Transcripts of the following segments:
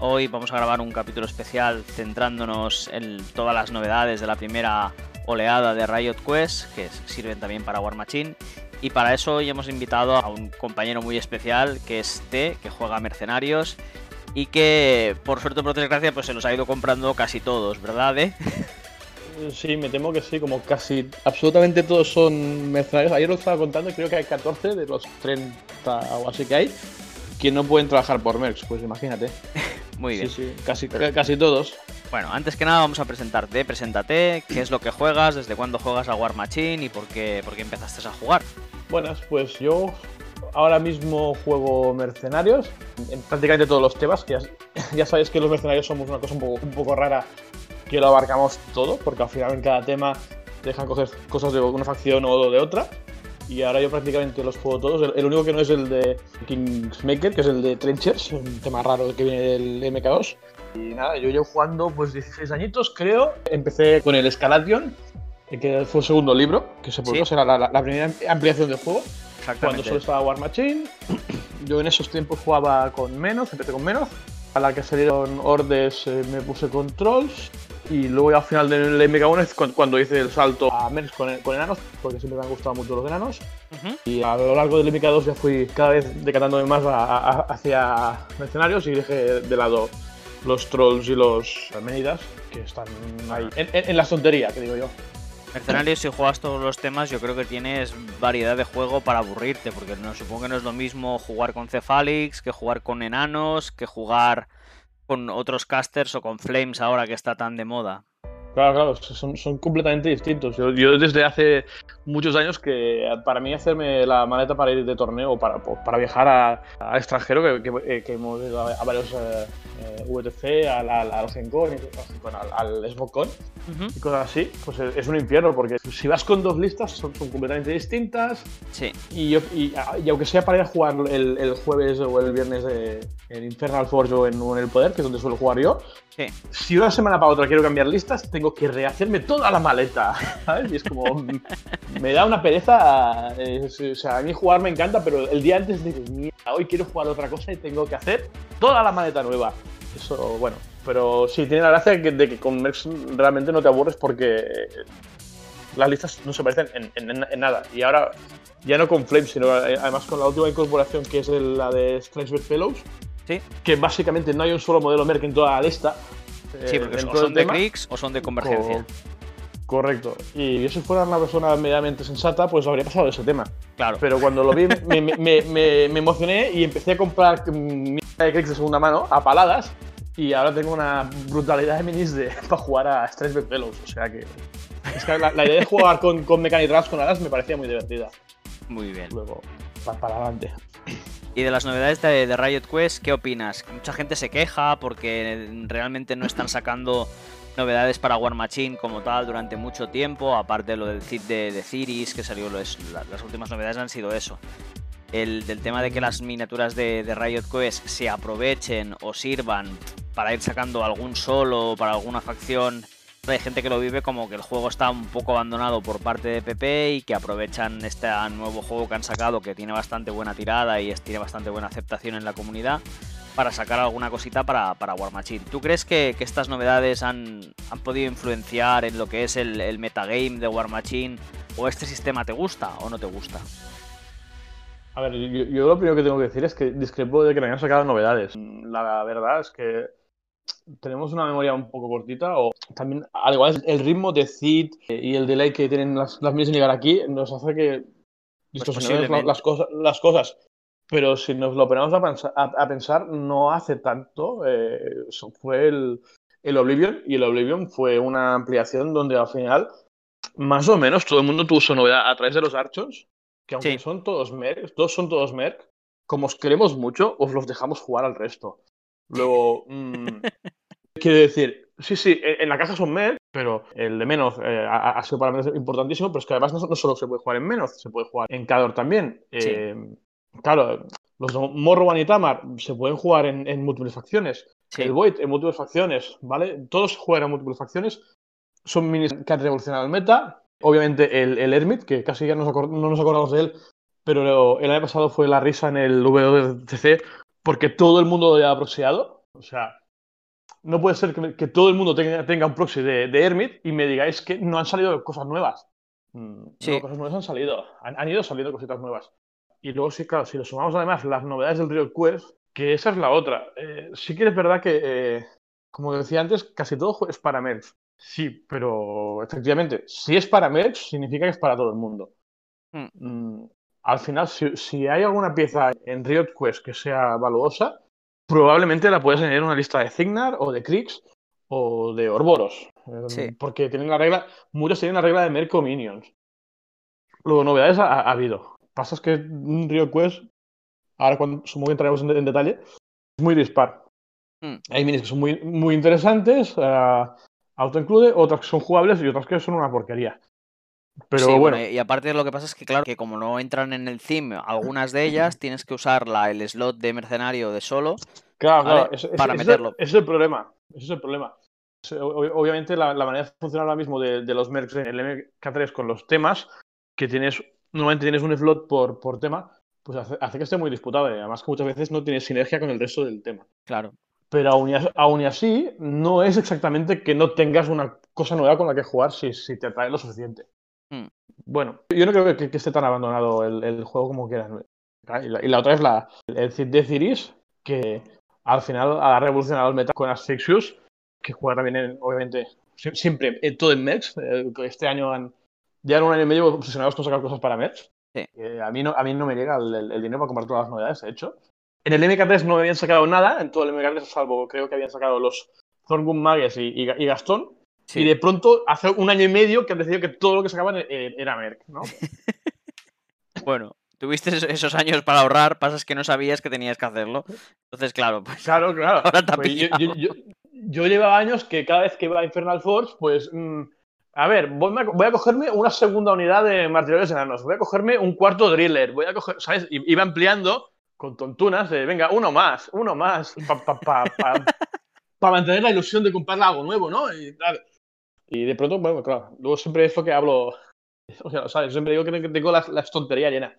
Hoy vamos a grabar un capítulo especial centrándonos en todas las novedades de la primera oleada de Riot Quest, que sirven también para War Machine. Y para eso hoy hemos invitado a un compañero muy especial, que es T, que juega Mercenarios y que, por suerte o por desgracia, pues se los ha ido comprando casi todos, ¿verdad? Eh? Sí, me temo que sí, como casi absolutamente todos son mercenarios. Ayer lo estaba contando creo que hay 14 de los 30 o así que hay que no pueden trabajar por Mercs, pues imagínate. Muy bien. Sí, sí, casi, casi todos. Bueno, antes que nada vamos a presentarte. Preséntate, qué es lo que juegas, desde cuándo juegas a War Machine y por qué, por qué empezaste a jugar. Buenas, pues yo ahora mismo juego mercenarios en prácticamente todos los temas. Que ya, ya sabéis que los mercenarios somos una cosa un poco, un poco rara que lo abarcamos todo, porque al final en cada tema te dejan coger cosas de una facción o de otra. Y ahora yo prácticamente los juego todos. El, único que no es el de Kingsmaker, que es el de Trenchers, un tema raro que viene del MK2. Y nada, yo llevo jugando pues 16 añitos, creo. Empecé con el Escalation, que fue el segundo libro, que se publicó, será la, la, primera ampliación del juego. Cuando solo estaba War Machine. Yo en esos tiempos jugaba con menos, empecé con menos. A la que salieron Ordes eh, me puse Controls y luego ya al final del MK1 es cuando hice el salto a Mercs con, enanos, porque siempre me han gustado mucho los enanos. Y a lo largo del MK2 ya fui cada vez decantándome más hacia mercenarios y dejé de lado los trolls y los Menidas, que están ahí, en, en, la tontería, que digo yo. Mercenarios, si juegas todos los temas, yo creo que tienes variedad de juego para aburrirte, porque no, supongo que no es lo mismo jugar con Cefalix que jugar con enanos, que jugar con otros casters o con Flames ahora que está tan de moda. Claro, claro, son, son completamente distintos. Yo, yo, desde hace muchos años que para mí hacerme la maleta para ir de torneo, para, para viajar a, extranjero, que, que, que, hemos ido a, varios eh, eh VTC, al, al, al GenCon, al, al SmokeCon y cosas así, pues es un infierno, porque si vas con dos listas son, son completamente distintas. Sí. Y, yo, y, y, aunque sea para ir a jugar el, el jueves o el viernes de, en Infernal Forge o en, en el Poder, que es donde suelo jugar yo, Sí. Si una semana para otra quiero cambiar listas, tengo que rehacerme toda la maleta. ¿sabes? Y es como. me da una pereza. o sea, a mí jugar me encanta, pero el día antes digo, mierda, hoy quiero jugar otra cosa y tengo que hacer toda la maleta nueva. Eso, bueno. Pero sí, tiene la gracia de que con Merx realmente no te aburres porque las listas no se parecen en, nada. Y ahora, ya no con Flames, sino además con la última incorporación que es la de Strange Fellows que básicamente no hay un solo modelo Merck en toda la lista. Sí, porque o son de clics o son de convergencia. correcto. Y yo si fuera una persona medianamente sensata, pues habría pasado ese tema. Claro. Pero cuando lo vi, me, me, me, emocioné y empecé a comprar mi de clics de segunda mano a paladas. Y ahora tengo una brutalidad de minis de, para jugar a Strange Fellows. O sea que. Es que la, idea de jugar con, con Mechanic con alas me parecía muy divertida. Muy bien. Luego, para, para adelante. Y de las novedades de, Riot Quest, ¿qué opinas? Mucha gente se queja porque realmente no están sacando novedades para War Machine como tal durante mucho tiempo, aparte de lo del Cid de, de Ciris, que salió, las últimas novedades han sido eso. El del tema de que las miniaturas de, de Riot Quest se aprovechen o sirvan para ir sacando algún solo para alguna facción hay gente que lo vive como que el juego está un poco abandonado por parte de PP y que aprovechan este nuevo juego que han sacado que tiene bastante buena tirada y tiene bastante buena aceptación en la comunidad para sacar alguna cosita para, para War Machine. ¿Tú crees que, estas novedades han, podido influenciar en lo que es el, metagame de War Machine? ¿O este sistema te gusta o no te gusta? A ver, yo, yo, lo primero que tengo que decir es que discrepo de que no hayan sacado novedades. La verdad es que tenemos una memoria un poco cortita o también, al igual, el ritmo de Cid y el delay que tienen las, las en llegar aquí nos hace que distorsionemos pues las, cosas, las cosas. Pero si nos lo ponemos a pensar, a, pensar no hace tanto. Eh, fue el, el Oblivion y el Oblivion fue una ampliación donde al final, más o menos, todo el mundo tuvo su novedad a través de los Archons, que aunque son todos Merc, todos son todos Merc, como os queremos mucho, os los dejamos jugar al resto. Luego, mmm, quiero decir, sí, sí, e, en la caja son Merc, pero el de menos eh, ha, sido para mí importantísimo, pero es que además no, solo se puede jugar en menos, se puede jugar en Cador también. Eh, claro, los Morrowan y Tamar se pueden jugar en, múltiples facciones. El Void en múltiples facciones, ¿vale? Todos juegan en múltiples facciones. Son minis que han revolucionado el meta. Obviamente el, el Hermit, que casi ya no nos acordamos de él, pero el año pasado fue la risa en el WTC porque todo el mundo lo haya proxiado. O sea, no puede ser que, todo el mundo tenga, un proxy de, de, Hermit y me digáis que no han salido cosas nuevas. Mm, sí. cosas nuevas han salido. Han, ido saliendo cositas nuevas. Y luego, sí, claro, si lo sumamos además las novedades del Riot Quest, que esa es la otra. Eh, sí que es verdad que, eh, como decía antes, casi todo es para Merch. Sí, pero efectivamente, si es para Merch, significa que es para todo el mundo. Hmm. Mm, al final, si, hay alguna pieza en Riot Quest que sea valuosa, probablemente la puedes tener en una lista de Cignar o de Krix o de Orboros. Eh, porque tienen la regla, muchos tienen la regla de Merco Minions. Luego, novedades ha, habido. Pasa es que un Riot Quest, ahora cuando supongo que entraremos en, detalle, es muy dispar. Hmm. Hay minis que son muy, muy interesantes, uh, auto include, otras que son jugables y otras que son una porquería. Pero bueno. Y aparte lo que pasa es que, claro, que como no entran en el theme algunas de ellas, tienes que usar la, el slot de mercenario de solo claro, para meterlo. Ese es el problema. Ese es el problema. Obviamente la, manera de funcionar ahora mismo de, los mercs en el MK3 con los temas, que tienes, normalmente tienes un slot por, por tema, pues hace, que esté muy disputado. además que muchas veces no tiene sinergia con el resto del tema. Claro. Pero aún y, así, no es exactamente que no tengas una cosa nueva con la que jugar si, si te atrae lo suficiente. Hmm. Bueno, yo no creo que, esté tan abandonado el, juego como quieran. Y la, otra es la, el Cid de Ciris, que al final ha revolucionado el meta con Asphyxius, que juega también, obviamente, siempre en todo en Mex. Eh, este año han, ya en un año y medio obsesionados con sacar cosas para Mex. a, mí no, a mí no me llega el, dinero para comprar todas las novedades, de hecho. En el MK3 no me habían sacado nada, en todo el MK3, salvo creo que habían sacado los Thorngun Mages y Gastón. Y de pronto, hace un año y medio que han decidido que todo lo que sacaban e-, era Merck, ¿no? bueno, tuviste esos años para ahorrar, pasas que no sabías que tenías que hacerlo. Entonces, claro, pues. Claro, claro. Pues yo, llevaba años que cada vez que iba a Infernal Force, pues. Mm, a ver, voy a, cogerme una segunda unidad de martirios enanos, voy a cogerme un cuarto driller, voy a coger, ¿sabes? Iba ampliando con tontunas de, venga, uno más, uno más, para mantener la ilusión de comprar algo nuevo, ¿no? Y, y de pronto, bueno, claro, luego siempre es lo que hablo, o sea, ¿sabes? Siempre digo que tengo la, la tontería llena.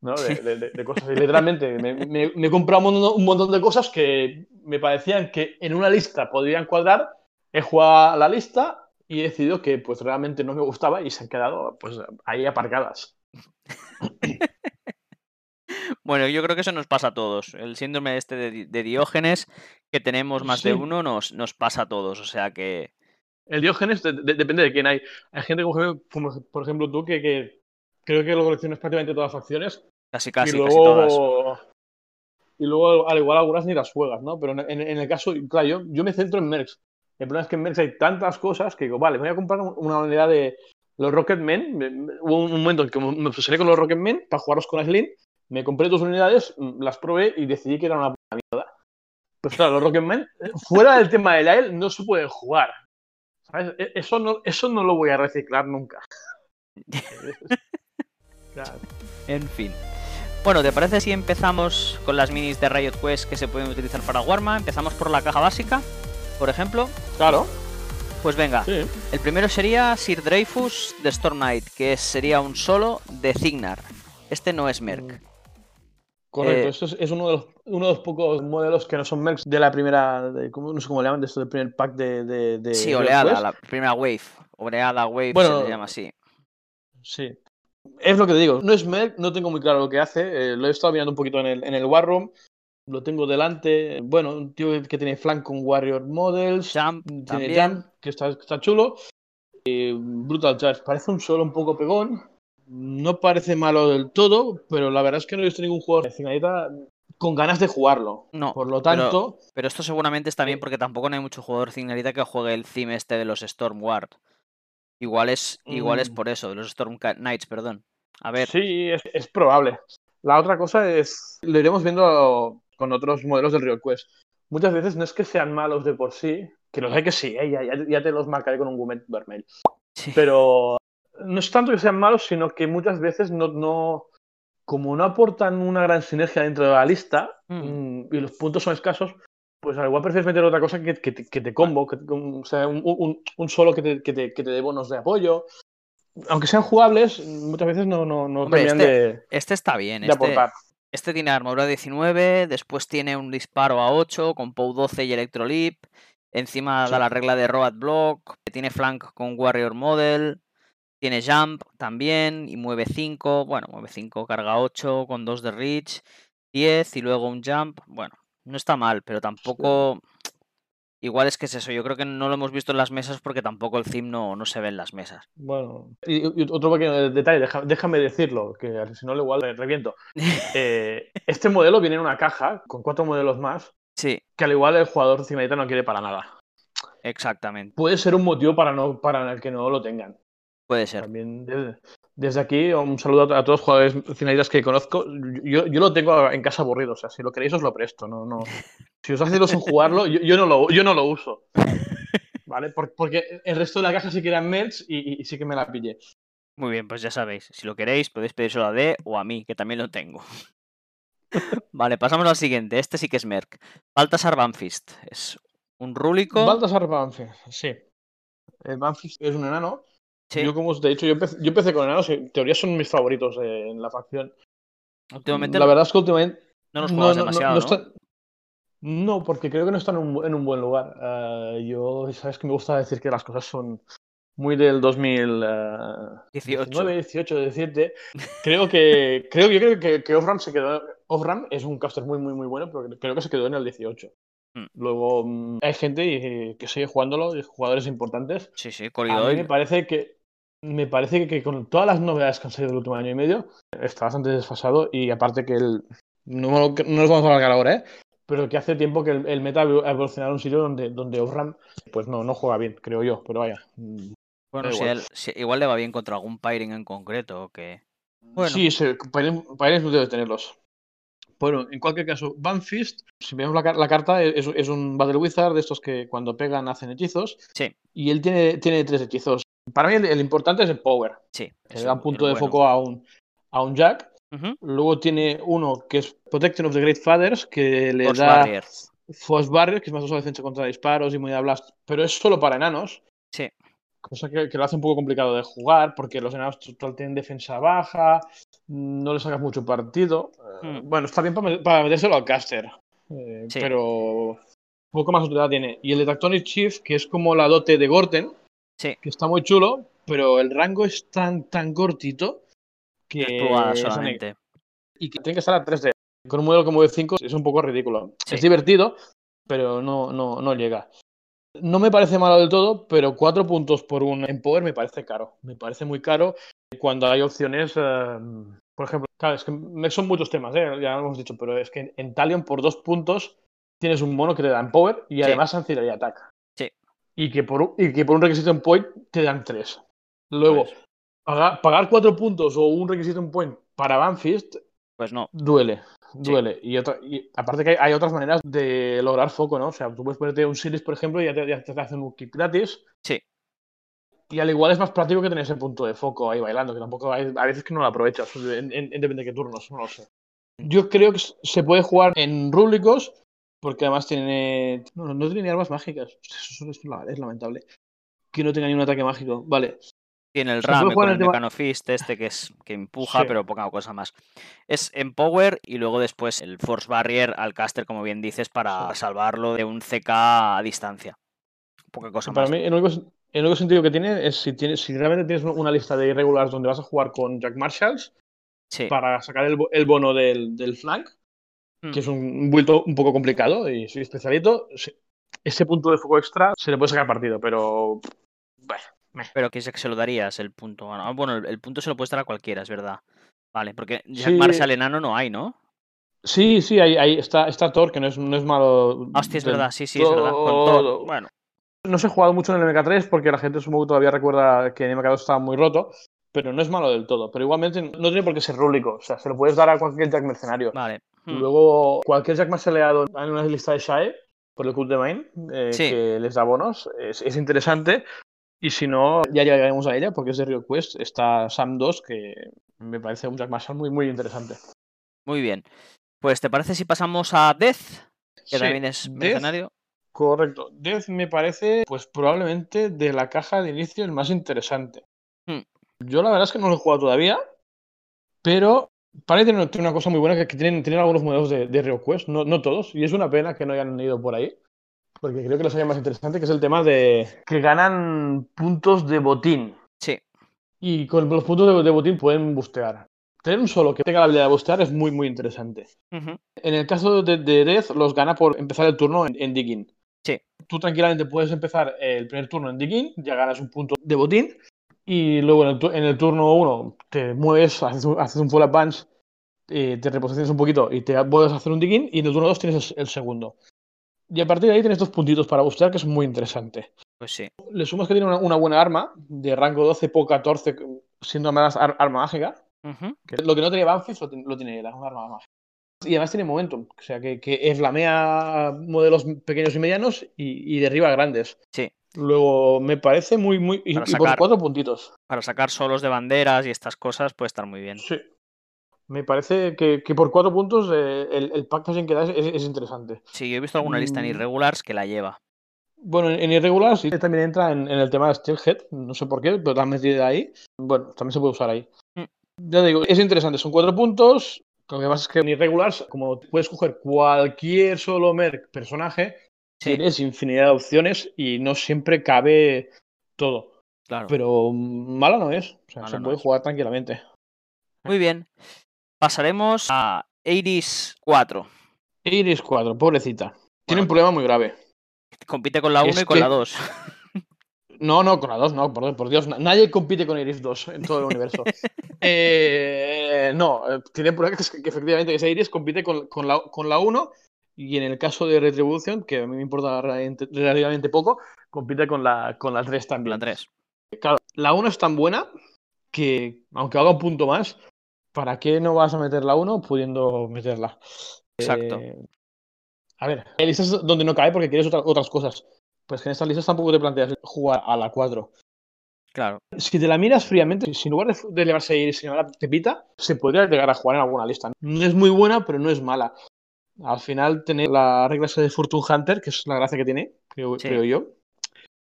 ¿no? De, cosas. Y literalmente me, me, he comprado un montón, de cosas que me parecían que en una lista podrían cuadrar. He jugado la lista y he decidido que pues realmente no me gustaba y se han quedado pues ahí aparcadas. Bueno, yo creo que eso nos pasa a todos. El síndrome este de, Diógenes, que tenemos más de uno, nos, nos pasa a todos. O sea que, el Diógenes depende de quién hay. Hay gente como, por ejemplo tú que, creo que lo coleccionas prácticamente todas las facciones. Casi, casi, y luego, todas. Y luego, al igual, algunas ni las juegas, ¿no? Pero en, el caso, claro, yo, me centro en Mercs. El problema es que en Mercs hay tantas cosas que digo, vale, voy a comprar una unidad de los Rocketmen. Hubo un momento en que me obsesioné con los Rocketmen para jugarlos con Aislinn. Me compré dos unidades, las probé y decidí que era una mierda. Pues claro, los Rocketmen, fuera del tema del AEL, no se pueden jugar. E, eso no, eso no lo voy a reciclar nunca. En fin. Bueno, ¿te parece si empezamos con las minis de Riot Quest que se pueden utilizar para Warma? Empezamos por la caja básica, por ejemplo. Claro. Pues venga, el primero sería Sir Dreyfus de Storm Knight, que sería un solo de Cignar. Este no es Merc. Mm. Correcto, eh, esto es, uno, de los, uno de los pocos modelos que no son Mercs de la primera, de, no sé cómo le llaman, de esto del primer pack de... de, sí, oleada, la primera wave. Oleada, wave, se le llama así. Sí. Es lo que te digo, no es Merc, no tengo muy claro lo que hace, eh, lo he estado mirando un poquito en el, en el War Room, lo tengo delante, bueno, un tío que tiene flank con Warrior Models, Jump, tiene Jump, que está, está chulo, Brutal Charge, parece un solo un poco pegón, no parece malo del todo, pero la verdad es que no he visto ningún jugador de con ganas de jugarlo. No. Por lo tanto. Pero, esto seguramente está bien porque tampoco no hay mucho jugador Signalita que juegue el theme este de los Stormward. Igual es, igual es mm. por eso, de los Storm Knights, perdón. A ver. Sí, es, probable. La otra cosa es. Lo iremos viendo con otros modelos del Rio Quest. Muchas veces no es que sean malos de por sí, que los hay que sí, ¿eh? ya, te los marcaré con un Gumet Vermel. Pero no es tanto que sean malos, sino que muchas veces no, no como no aportan una gran sinergia dentro de la lista mm. Mm, y los puntos son escasos, pues al igual prefieres meter otra cosa que, que, te, combo, que, o sea, un, un, solo que te, que te, dé bonos de apoyo. Aunque sean jugables, muchas veces no, no, no este, de, este está bien. este, Este tiene armadura 19, después tiene un disparo a 8 con POW 12 y Electrolip. Encima Sí. da la regla de Road Block. Tiene flank con Warrior Model. Tiene jump también y mueve 5. Bueno, mueve 5, carga 8 con 2 de reach. 10 y luego un jump. Bueno, no está mal, pero tampoco. Igual es que es eso. Yo creo que no lo hemos visto en las mesas porque tampoco el theme no, no se ve en las mesas. Bueno, y, y otro pequeño detalle, déjame decirlo, que si no, igual le reviento. Eh, este modelo viene en una caja con cuatro modelos más, Sí, que al igual el jugador cimadita no quiere para nada. exactamente. Puede ser un motivo para, no, para el que no lo tengan. Puede ser. También desde, desde aquí un saludo a, a todos los jugadores finalistas que conozco. Yo, yo lo tengo en casa aburrido, o sea, si lo queréis os lo presto. No, no. Si os hace ilusión jugarlo, yo, yo no lo, yo no lo uso. ¿Vale? Por- porque el resto de la caja sí que eran merch y, sí que me la pillé. Muy bien, pues ya sabéis. Si lo queréis, podéis pedírselo a D o a mí, que también lo tengo. vale, pasamos al siguiente. Este sí que es Merc. Baltasar Banfist. Es un rúlico. Baltasar Banfield, sí. El Banfield es un enano. Sí, Yo, como os he dicho, yo empecé, yo empecé con enanos y en teoría son mis favoritos eh, en la facción. últimamente La verdad es que últimamente no los juegas demasiado, ¿no? está- no, porque creo que no están en un, en un buen lugar. Eh, yo, sabes que me gusta decir que las cosas son muy del 2019, 18. 18, 17. Creo que, creo, yo creo que, que Ofram se quedó. Ofram es un caster muy, muy, muy bueno, pero creo que se quedó en el 18. Hmm. Luego mm, hay gente que sigue jugándolo, jugadores importantes. Sí, sí, A mí me parece que me parece que, que con todas las novedades que han salido el último año y medio está bastante desfasado y aparte que el no, no nos vamos a alargar ahora, ¿eh? Pero que hace tiempo que el, el meta ha evolucionado a un sitio donde, donde Ofram pues no, no juega bien, creo yo, pero vaya. Bueno, si igual. él- si- igual le va bien contra algún Pyring en concreto. o Que... Bueno, Sí, se, Pirates no debe tenerlos. Bueno, en cualquier caso, Banfist, si vemos la, la carta, es, es un Battle Wizard de estos que cuando pegan hacen hechizos. Sí. Y él tiene, tiene tres hechizos. Para mí el, el importante es el Power. sí. que le da un punto de bueno. foco a un, a un Jack. Luego tiene uno que es Protection of the Great Fathers, que le Force da. Force Barrier, que es más uso de defensa contra disparos y de blast, pero es solo para enanos. Sí. Cosa que, que lo hace un poco complicado de jugar, porque los enanos total tienen defensa baja, no le sacas mucho partido. Eh, Hmm. Bueno, está bien para, para metérselo al caster, eh, Sí. pero poco más utilidad tiene. Y el de Tactonic Chief, que es como la dote de Gorten, Sí. que está muy chulo, pero el rango es tan, tan cortito que es solamente. y que tiene que estar a 3D. Con un modelo como de 5 es un poco ridículo. Sí. Es divertido, pero no, no, no llega. No me parece malo del todo, pero 4 puntos por un Empower me parece caro. Me parece muy caro cuando hay opciones. eh, por ejemplo, claro, es que son muchos temas, ¿eh? ya lo hemos dicho, pero es que en Talion por 2 puntos tienes un mono que te da Empower y Sí. además Ancillary Attack. Sí. Y que por un, y que por un requisito en point te dan 3. Luego, Pues, pagar, pagar 4 puntos o un requisito en point para Banfist pues no. Duele, duele. Y, otra, y aparte que hay, hay otras maneras de lograr foco, ¿no? O sea, tú puedes ponerte un series, por ejemplo, y ya te, ya te hacen un kick gratis. Sí. Y al igual es más práctico que tener ese punto de foco ahí bailando, que tampoco hay, a veces que no lo aprovechas, en, en- en depende de qué turnos, no lo sé. Yo creo que se puede jugar en rúblicos, porque además tiene. No, no tiene ni armas mágicas. Eso es, es lamentable. Que no tenga ni un ataque mágico. Vale. Tiene el con en el tema- Mecanofist este que es que empuja, Sí. pero poca cosa más. Es Empower y luego después el Force Barrier al caster, como bien dices, para Sí. salvarlo de un CK a distancia. Poca cosa Para más. mí, el único, el único sentido que tiene es si, tienes, si realmente tienes una lista de irregulares donde vas a jugar con Jack Marshalls Sí. para sacar el, el bono del, del flank, Mm. que es un, build un poco complicado y soy especialito, se- ese punto de foco extra se le puede sacar partido, pero. Bueno, meh. Pero que se, lo darías el punto. Ah, Bueno, el, el punto se lo puedes dar a cualquiera, es verdad. Vale, porque Jack Sí. Marshall enano no hay, ¿no? Sí, sí, ahí, ahí está, está Thor, que no es, no es malo. Ah, Hostia, es verdad, sí, sí, es verdad. Con todo. todo. Bueno, No se ha jugado mucho en el MK3 porque la gente supongo que todavía recuerda que en MK2 estaba muy roto, pero no es malo del todo. Pero igualmente no tiene por qué ser rúlico, o sea, se lo puedes dar a cualquier Jack mercenario. vale. Hmm. Luego, cualquier Jack marceleado en una lista de Shae por el Cult de Main, eh, Sí. que les da bonos, es, es interesante. Y si no, ya llegaremos a ella porque es de Rio Quest. Está Sam 2, que me parece un Jack Marshall muy, muy interesante. Muy bien. Pues, ¿te parece si pasamos a Death? Que Sí, también es Death, mercenario. Correcto. Death me parece, pues probablemente de la caja de inicio el más interesante. Hmm. Yo la verdad es que no lo he jugado todavía, pero Para tener, una cosa muy buena que, que tienen, tienen algunos modelos de, de ReoQuest, no, no todos, y es una pena que no hayan ido por ahí, porque creo que les haya más interesante, que es el tema de que ganan puntos de botín. Sí. Y con los puntos de, de botín pueden bustear. Tener un solo que tenga la habilidad de bustear es muy, muy interesante. En el caso de, de Death, los gana por empezar el turno en, en Digging. Sí. Tú tranquilamente puedes empezar el primer turno en Digging, ya ganas un punto de botín, y luego en el, en el turno 1 te mueves, haces un, haces un full advance, eh, te reposicionas un poquito y te vuelves a hacer un Digging, y en el turno 2 tienes el, el segundo. Y a partir de ahí tienes dos puntitos para bustear, que es muy interesante. Pues sí. Le sumas que tiene una, una buena arma, de rango 12, po 14, siendo más ar- arma mágica. Ujú. Que lo que no tenía Banfield lo, lo tiene él, es un arma mágica. Y además tiene momentum, o sea que, que flamea modelos pequeños y medianos y, y derriba grandes. Sí. Luego me parece muy, muy. Y, Para y por sacar- cuatro puntitos. Para sacar solos de banderas y estas cosas puede estar muy bien. Sí. Me parece que, que por cuatro puntos eh, el, el packaging que da es, es- es interesante. Sí, yo he visto alguna lista en Mm. irregulars que la lleva. Bueno, en, en irregular sí también entra en, en el tema de Steelhead, no sé por qué, pero la han metido ahí. Bueno, también se puede usar ahí. Mm. Ya digo, es interesante, son cuatro puntos. Lo que pasa es que en irregulars, como puedes coger cualquier solo merc personaje, Sí, tienes infinidad de opciones y no siempre cabe todo. claro. Pero mala no es, o sea, Mala se no puede es. jugar tranquilamente. Muy bien. Pasaremos a Iris 4. Iris 4, pobrecita. Tiene un Bueno. problema muy grave. Compite con la 1 Es y con que- la 2. No, no, con la 2, no, por, por Dios, na- nadie compite con Iris 2 en todo el universo. Eh, no, eh, tiene pruebas que, que efectivamente que esa Iris compite con, con la, con la 1 y en el caso de Retribution, que a mí me importa relativamente poco, compite con la, con la 3 Con también. la 3. Claro, la 1 es tan buena que, aunque haga un punto más, ¿para qué no vas a meter la 1 pudiendo meterla? Exacto. Eh, a ver, hay listas donde no cae porque quieres otra- otras cosas. Pues que en estas listas tampoco te planteas jugar a la 4. Claro. Si te la miras fríamente, si en lugar de, de elevarse y se llama Pepita, se podría llegar a jugar en alguna lista. No es muy buena, pero no es mala. Al final, tener la regla de Fortune Hunter, que es la gracia que tiene, creo, Sí. creo yo,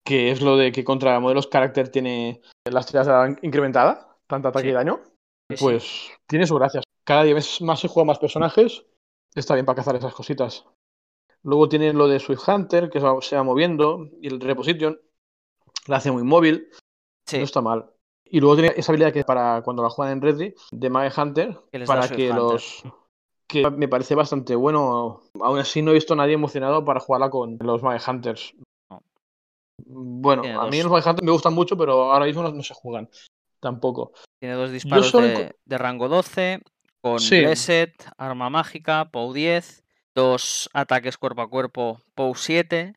que es lo de que contra modelos carácter tiene las tiradas incrementadas, tanto ataque Sí. y daño, sí. pues tiene sus gracias. Cada día ves más se juegan más personajes, está bien para cazar esas cositas. Luego tiene lo de Swift Hunter, que se va, moviendo, y el Reposition, la hace muy móvil. No está mal. Y luego tiene esa habilidad que para cuando la juegan en Reddy, de Mage Hunter, Que para que Hunter. los. Que me parece bastante bueno. Aún así no he visto a nadie emocionado para jugarla con los Hunters. No. Bueno, Tiene a mí los Hunters me gustan mucho, pero ahora mismo no, no se juegan. Tampoco. Tiene dos disparos solo de, de rango 12, con Sí. Blessed, arma mágica, POW 10, dos ataques cuerpo a cuerpo, POW 7,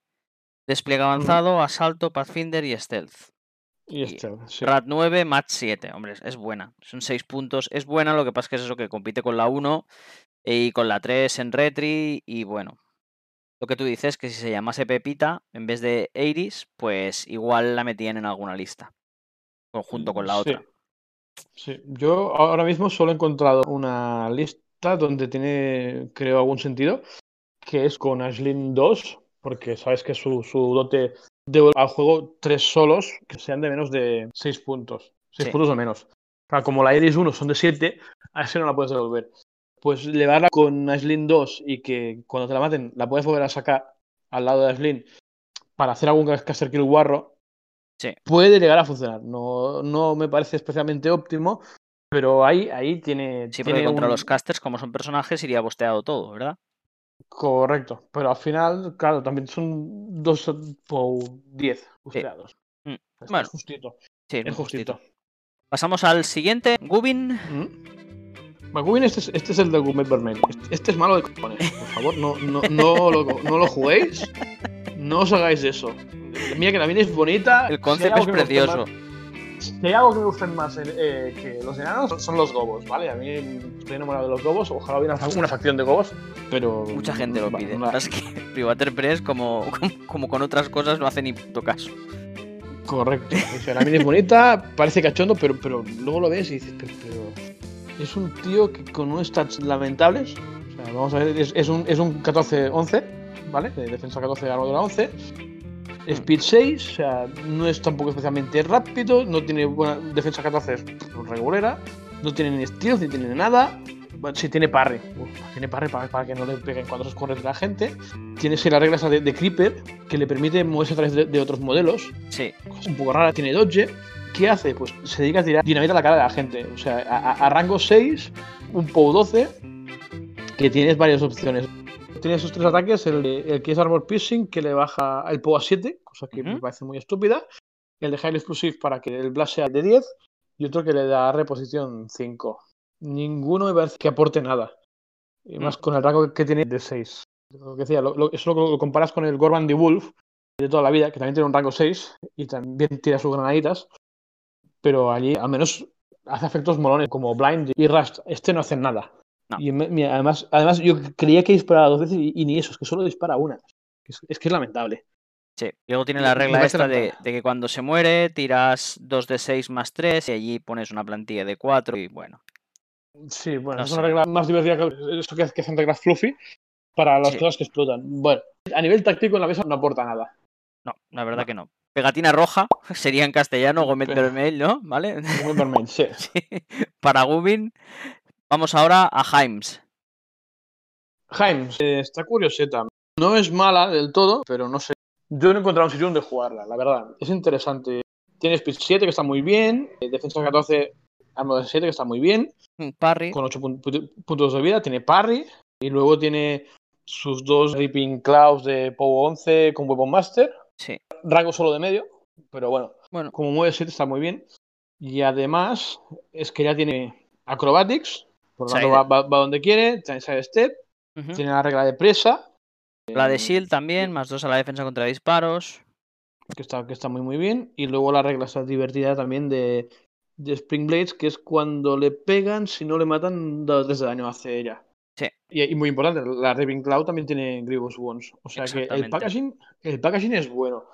despliegue avanzado, asalto, Pathfinder y Stealth. Y Y sí. Rat 9, Match 7. Hombre, es- es buena. Son 6 puntos. Es buena, lo que pasa es que es eso que compite con la 1 y con la 3 en Retri. Y bueno, lo que tú dices, que si se llamase Pepita en vez de Iris, pues igual la metían en alguna lista. Conjunto con la Sí. otra. Sí, yo ahora mismo solo he encontrado una lista donde tiene, creo, algún sentido, que es con Ashlyn 2, porque sabes que su, su dote devuelve al juego tres solos que sean de menos de 6 puntos. 6 Sí. puntos o menos. Claro, como la Iris 1 son de 7, a ese no la puedes devolver. Pues llevarla con Ashlyn 2 y que cuando te la maten la puedes volver a sacar al lado de Ashlyn para hacer algún caster kill guarro, Sí. puede llegar a funcionar. No, no me parece especialmente óptimo, pero ahí, ahí tiene. Sí, tiene porque contra un- los casters, como son personajes, iría bosteado todo, ¿verdad? Correcto. Pero al final, claro, también son dos por 10 busteados. Mm. Es justito. Sí, Es justito. justito. Pasamos al siguiente, Gubin. ¿Mm? McGuinn, este es, este es el del Gourmet Vermel. Este, este es malo de cojones. Por favor, no, no, no, lo, no lo juguéis. No os hagáis eso. Mira que también es bonita. El concepto es precioso. más- Si hay algo que me gusten más eh, que los enanos, son- son los gobos, ¿vale? A mí estoy enamorado de los gobos. Ojalá hubiera una, una facción de gobos, pero. Mucha gente lo pide. la- pasa es que Privater Press, como, como, como con otras cosas, no hace ni puto caso. Correcto. O sea, la mini es bonita, parece cachondo, pero, pero luego lo ves y dices, pero, pero es un tío que con unos stats lamentables. O sea, vamos a ver, es, es un, es un 14-11, ¿vale? De defensa 14, armadura 11. Speed 6, o sea, no es tampoco especialmente rápido, no tiene buena defensa 14, es regulera, no tiene ni stealth ni tiene nada. bueno, sí, tiene parry. Uf, tiene parry para, para que no le peguen cuando se de la gente. Tiene sí, la regla de, de Creeper, que le permite moverse a través de, de otros modelos. Sí. Un poco rara. Tiene Dodge. ¿Qué hace? Pues se dedica a tirar dinamita a la cara de la gente. O sea, a, rango 6, un POW 12, que tienes varias opciones. Tiene esos tres ataques, el, el que es Armor Piercing, que le baja el POW a 7, cosa que me parece muy estúpida. El de Highly Explosive para que el Blast sea de 10. Y otro que le da reposición 5. Ninguno me parece que aporte nada. Y más con el rango que tiene de 6. Lo que decía, lo- lo- eso lo, lo comparas con el Gorman de Wolf de toda la vida, que también tiene un rango 6 y también tira sus granaditas. Pero allí al menos hace efectos molones como Blind y Rust. Este no hace nada. No. Y me- mira, además, además, yo creía que disparaba dos veces y, y ni eso, es que solo dispara una. Es, es que es lamentable. Sí. Y luego tiene la regla esta de, que cuando se muere tiras 2 de 6 más 3 y allí pones una plantilla de 4 y bueno. Sí, bueno, No es sé. una regla más divertida que eso que, que hacen reglas fluffy para las Sí. cosas que explotan. Bueno, a nivel táctico en la mesa no aporta nada. No, la verdad No. que no. Pegatina roja, sería en castellano, Gómez Vermell, ¿no? ¿Vale? Sí. Sí. Para Gubin. Vamos ahora a Himes. Jaime, eh, está curioseta. No es mala del todo, pero no sé. Yo no he encontrado un sitio donde jugarla, la verdad. Es interesante. Tiene Speed 7, que está muy bien. eh, Defensa 14, Armor 7, que está muy bien. Mm, Parry. Con 8 puntos de vida. Tiene Parry. Y luego tiene sus dos Ripping Claws de POW 11 con Weapon Master. Rango solo de medio. Pero bueno, Bueno, como mueve 7 está muy bien. Y además es que ya tiene Acrobatics. Por lo tanto, va, va- va donde quiere. Tiene Side Step. Tiene la regla de presa. la de eh, Shield también, más 2 a la defensa contra disparos. que está, que está muy muy bien. Y luego la regla está divertida también de, de Spring Blades, que es cuando le pegan, si no le matan, da 3 de daño hace ella. Sí. Y, y muy importante, la Raving Cloud también tiene Grievous Wounds. O sea que el packaging, el packaging es bueno.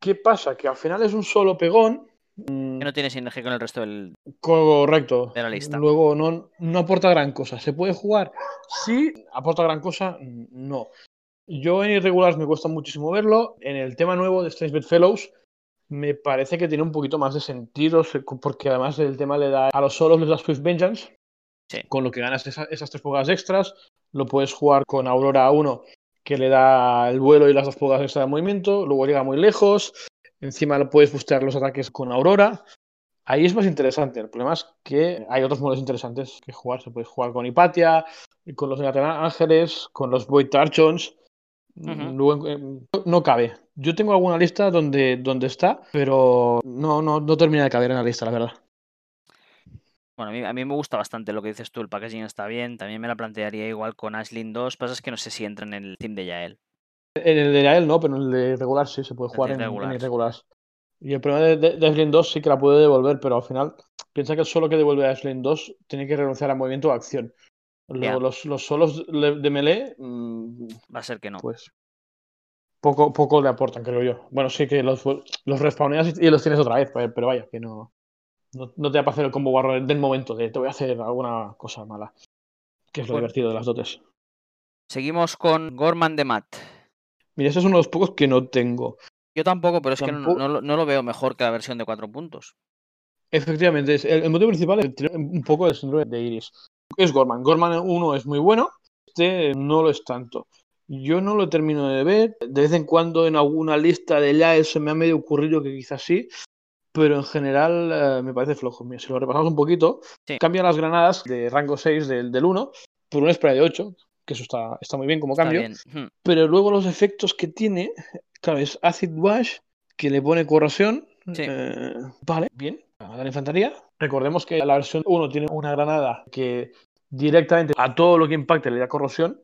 ¿Qué pasa? Que al final es un solo pegón. mm, Que no tiene sinergia con el resto del. Correcto. de la lista. Luego no, no aporta gran cosa. ¿Se puede jugar? Sí. ¿Aporta gran cosa? Mm, No. Yo en irregulares me cuesta muchísimo verlo. En el tema nuevo de Strange Bedfellows me parece que tiene un poquito más de sentido se- porque además el tema le da a los solos les da Swift Vengeance. Sí. Con lo que ganas esa- esas tres pulgadas extras. Lo puedes jugar con Aurora 1 que le da el vuelo y las dos pulgadas extra de movimiento. Luego llega muy lejos. Encima puedes bustear los ataques con Aurora. Ahí es más interesante. El problema es que hay otros modos interesantes que jugar. Se puede jugar con Hipatia, con los Ángeles, con los Void. Luego, eh, no- no cabe. Yo tengo alguna lista donde, donde está, pero no, no, no termina de caber en la lista, la verdad. Bueno, a mí, a mí me gusta bastante lo que dices tú. El packaging está bien. También me la plantearía igual con Ashlyn 2. Pasa es que no sé si entra en el team de Yael. En el de Yael no, pero en el de regular sí se puede El jugar en, en regular. irregulares. Y el problema de, de, de Ashlyn 2 sí que la puede devolver, pero al final piensa que el solo que devuelve a Ashlyn 2 tiene que renunciar a movimiento o acción. Luego los, los solos de, melee, mm, Va a ser que no. pues poco, poco le aportan, creo yo. Bueno, sí que los, los respawneas y, los tienes otra vez, pero, pero vaya, que no, no, no te da para hacer el combo warrior del momento de te voy a hacer alguna cosa mala. Que es lo Bueno. divertido de las dotes. Seguimos con Gorman de Matt. Mira, ese es uno de los pocos que no tengo. Yo tampoco, pero es que no, no lo- no lo veo mejor que la versión de 4 puntos. Efectivamente, es- el, el motivo principal es tener un poco el síndrome de Iris. Es Gorman. Gorman 1 es muy bueno, este no lo es tanto. Yo no lo termino de ver. De vez en cuando en alguna lista de ya se me ha medio ocurrido que quizás sí, pero en general eh, me parece flojo. Mira, si lo repasamos un poquito, Sí. cambia las granadas de rango 6 del, del 1 por un spray de 8, que eso está, está muy bien como Está cambio. bien. Pero luego los efectos que tiene, claro, es Acid Wash, que le pone corrosión. Sí. eh, vale, bien. A la infantería. Recordemos que la versión 1 tiene una granada que directamente a todo lo que impacte le da corrosión.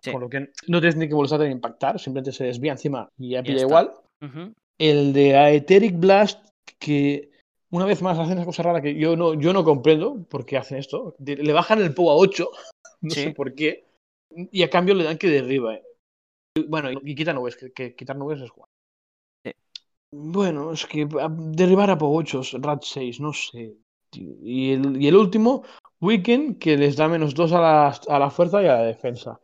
Sí. Con lo que no tienes ni que molestarte en impactar, simplemente se desvía encima y ya Ya pilla está. igual. Ujú. El de Aetheric Blast, que una vez más hacen esa cosa rara que yo no, yo no comprendo por qué hacen esto. Le bajan el POW a 8, no Sí. sé por qué, y a cambio le dan que derriba. eh. Bueno, y quita nubes, que, que quitar nubes es guay. Sí. Bueno, es que a- derribar a POW 8, Rat 6, no sé. Y el, y el último, Weekend, que les da menos 2 a la, a la fuerza y a la defensa.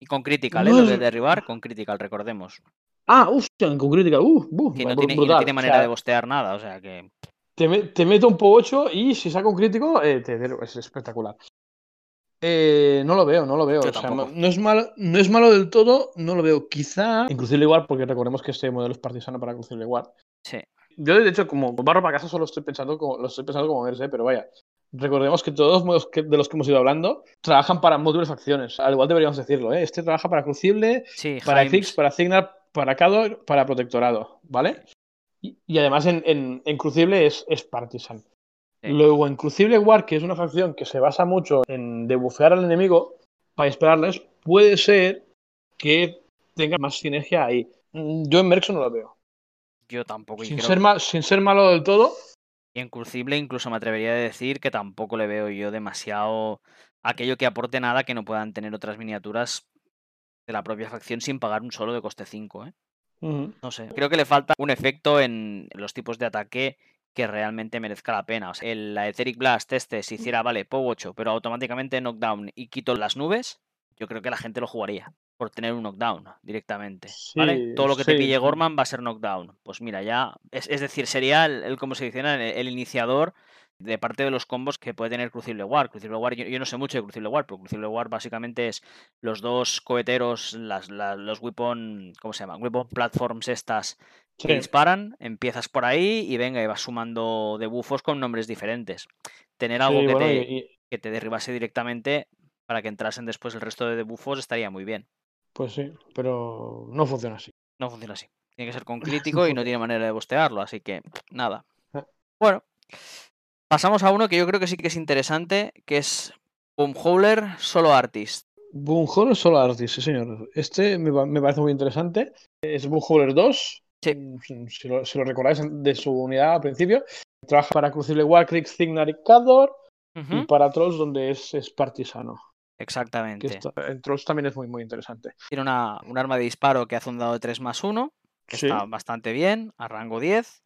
Y con Critical, ¿eh? No Lo es- de derribar, con Critical, recordemos. Ah, hostia, con Critical, uh, uh, Que no tiene, y no brutal. tiene O manera sea, de bostear nada, o sea que. te, me- te meto un POW 8 y si saca un crítico, eh, te, es espectacular. Eh, no lo veo, no lo veo. O sea, no es malo, no es malo del todo, no lo veo. Quizá Incrucible igual, porque recordemos que este modelo es partisano para Crucible igual. Sí. Yo, de hecho, como barro para casa, solo estoy pensando como, lo estoy pensando como Merce, pero vaya. Recordemos que todos los modos que- de los que hemos ido hablando trabajan para múltiples facciones. Al igual deberíamos decirlo, ¿eh? Este trabaja para Crucible, Sí, para. Fix, para Signar, para Cador, para Protectorado, ¿vale? Y, y además en, en- en Crucible es, es Partisan. Sí. Luego en Crucible War, que es una facción que se basa mucho en debufear al enemigo para esperarles, puede ser que tenga más sinergia ahí. Yo en Merxo no lo veo. Yo tampoco. Sin creo ser, sin ser malo del todo, Y en Crucible incluso me atrevería a decir que tampoco le veo yo demasiado aquello que aporte nada que no puedan tener otras miniaturas de la propia facción sin pagar un solo de coste 5. ¿eh? No sé. Creo que le falta un efecto en los tipos de ataque que realmente merezca la pena. O sea, el, la Etheric Blast este, si hiciera, vale, POW 8, pero automáticamente knockdown y quito las nubes, yo creo que la gente lo jugaría por tener un knockdown directamente. ¿Vale? Sí, Todo lo que te pille. Gorman va a ser knockdown. Pues mira, ya. Es, es decir, sería el, el como se dice, el, el iniciador de parte de los combos que puede tener Crucible War. Crucible War, yo, yo no sé mucho de Crucible War, pero Crucible War básicamente es los dos coheteros, las, la- los weapon, ¿cómo se llama? Weapon platforms estas que sí. disparan, empiezas por ahí y venga, y vas sumando debuffos con nombres diferentes. Tener algo Sí, que, bueno, te, y- que te derribase directamente para que entrasen después el resto de debuffos estaría muy bien. pues sí, pero no funciona así. No funciona así. Tiene que ser con crítico y no tiene manera de bostearlo, así que nada. Ah. Bueno, pasamos a uno que yo creo que sí que es interesante, que es Boomhauler Solo Artist. Boomhauler Solo Artist, sí señor. Este me, me parece muy interesante. Es Boomhauler 2. Sí. Mm, Si lo, si lo recordáis de su unidad al principio. Trabaja para Crucible War, Krieg, Signar y Cador. Y para Trolls, donde es, es partisano. Exactamente. esto- en Trolls también es muy, muy interesante. Tiene una, un arma de disparo que hace un dado de 3 más 1, que Sí. está bastante bien, a rango 10.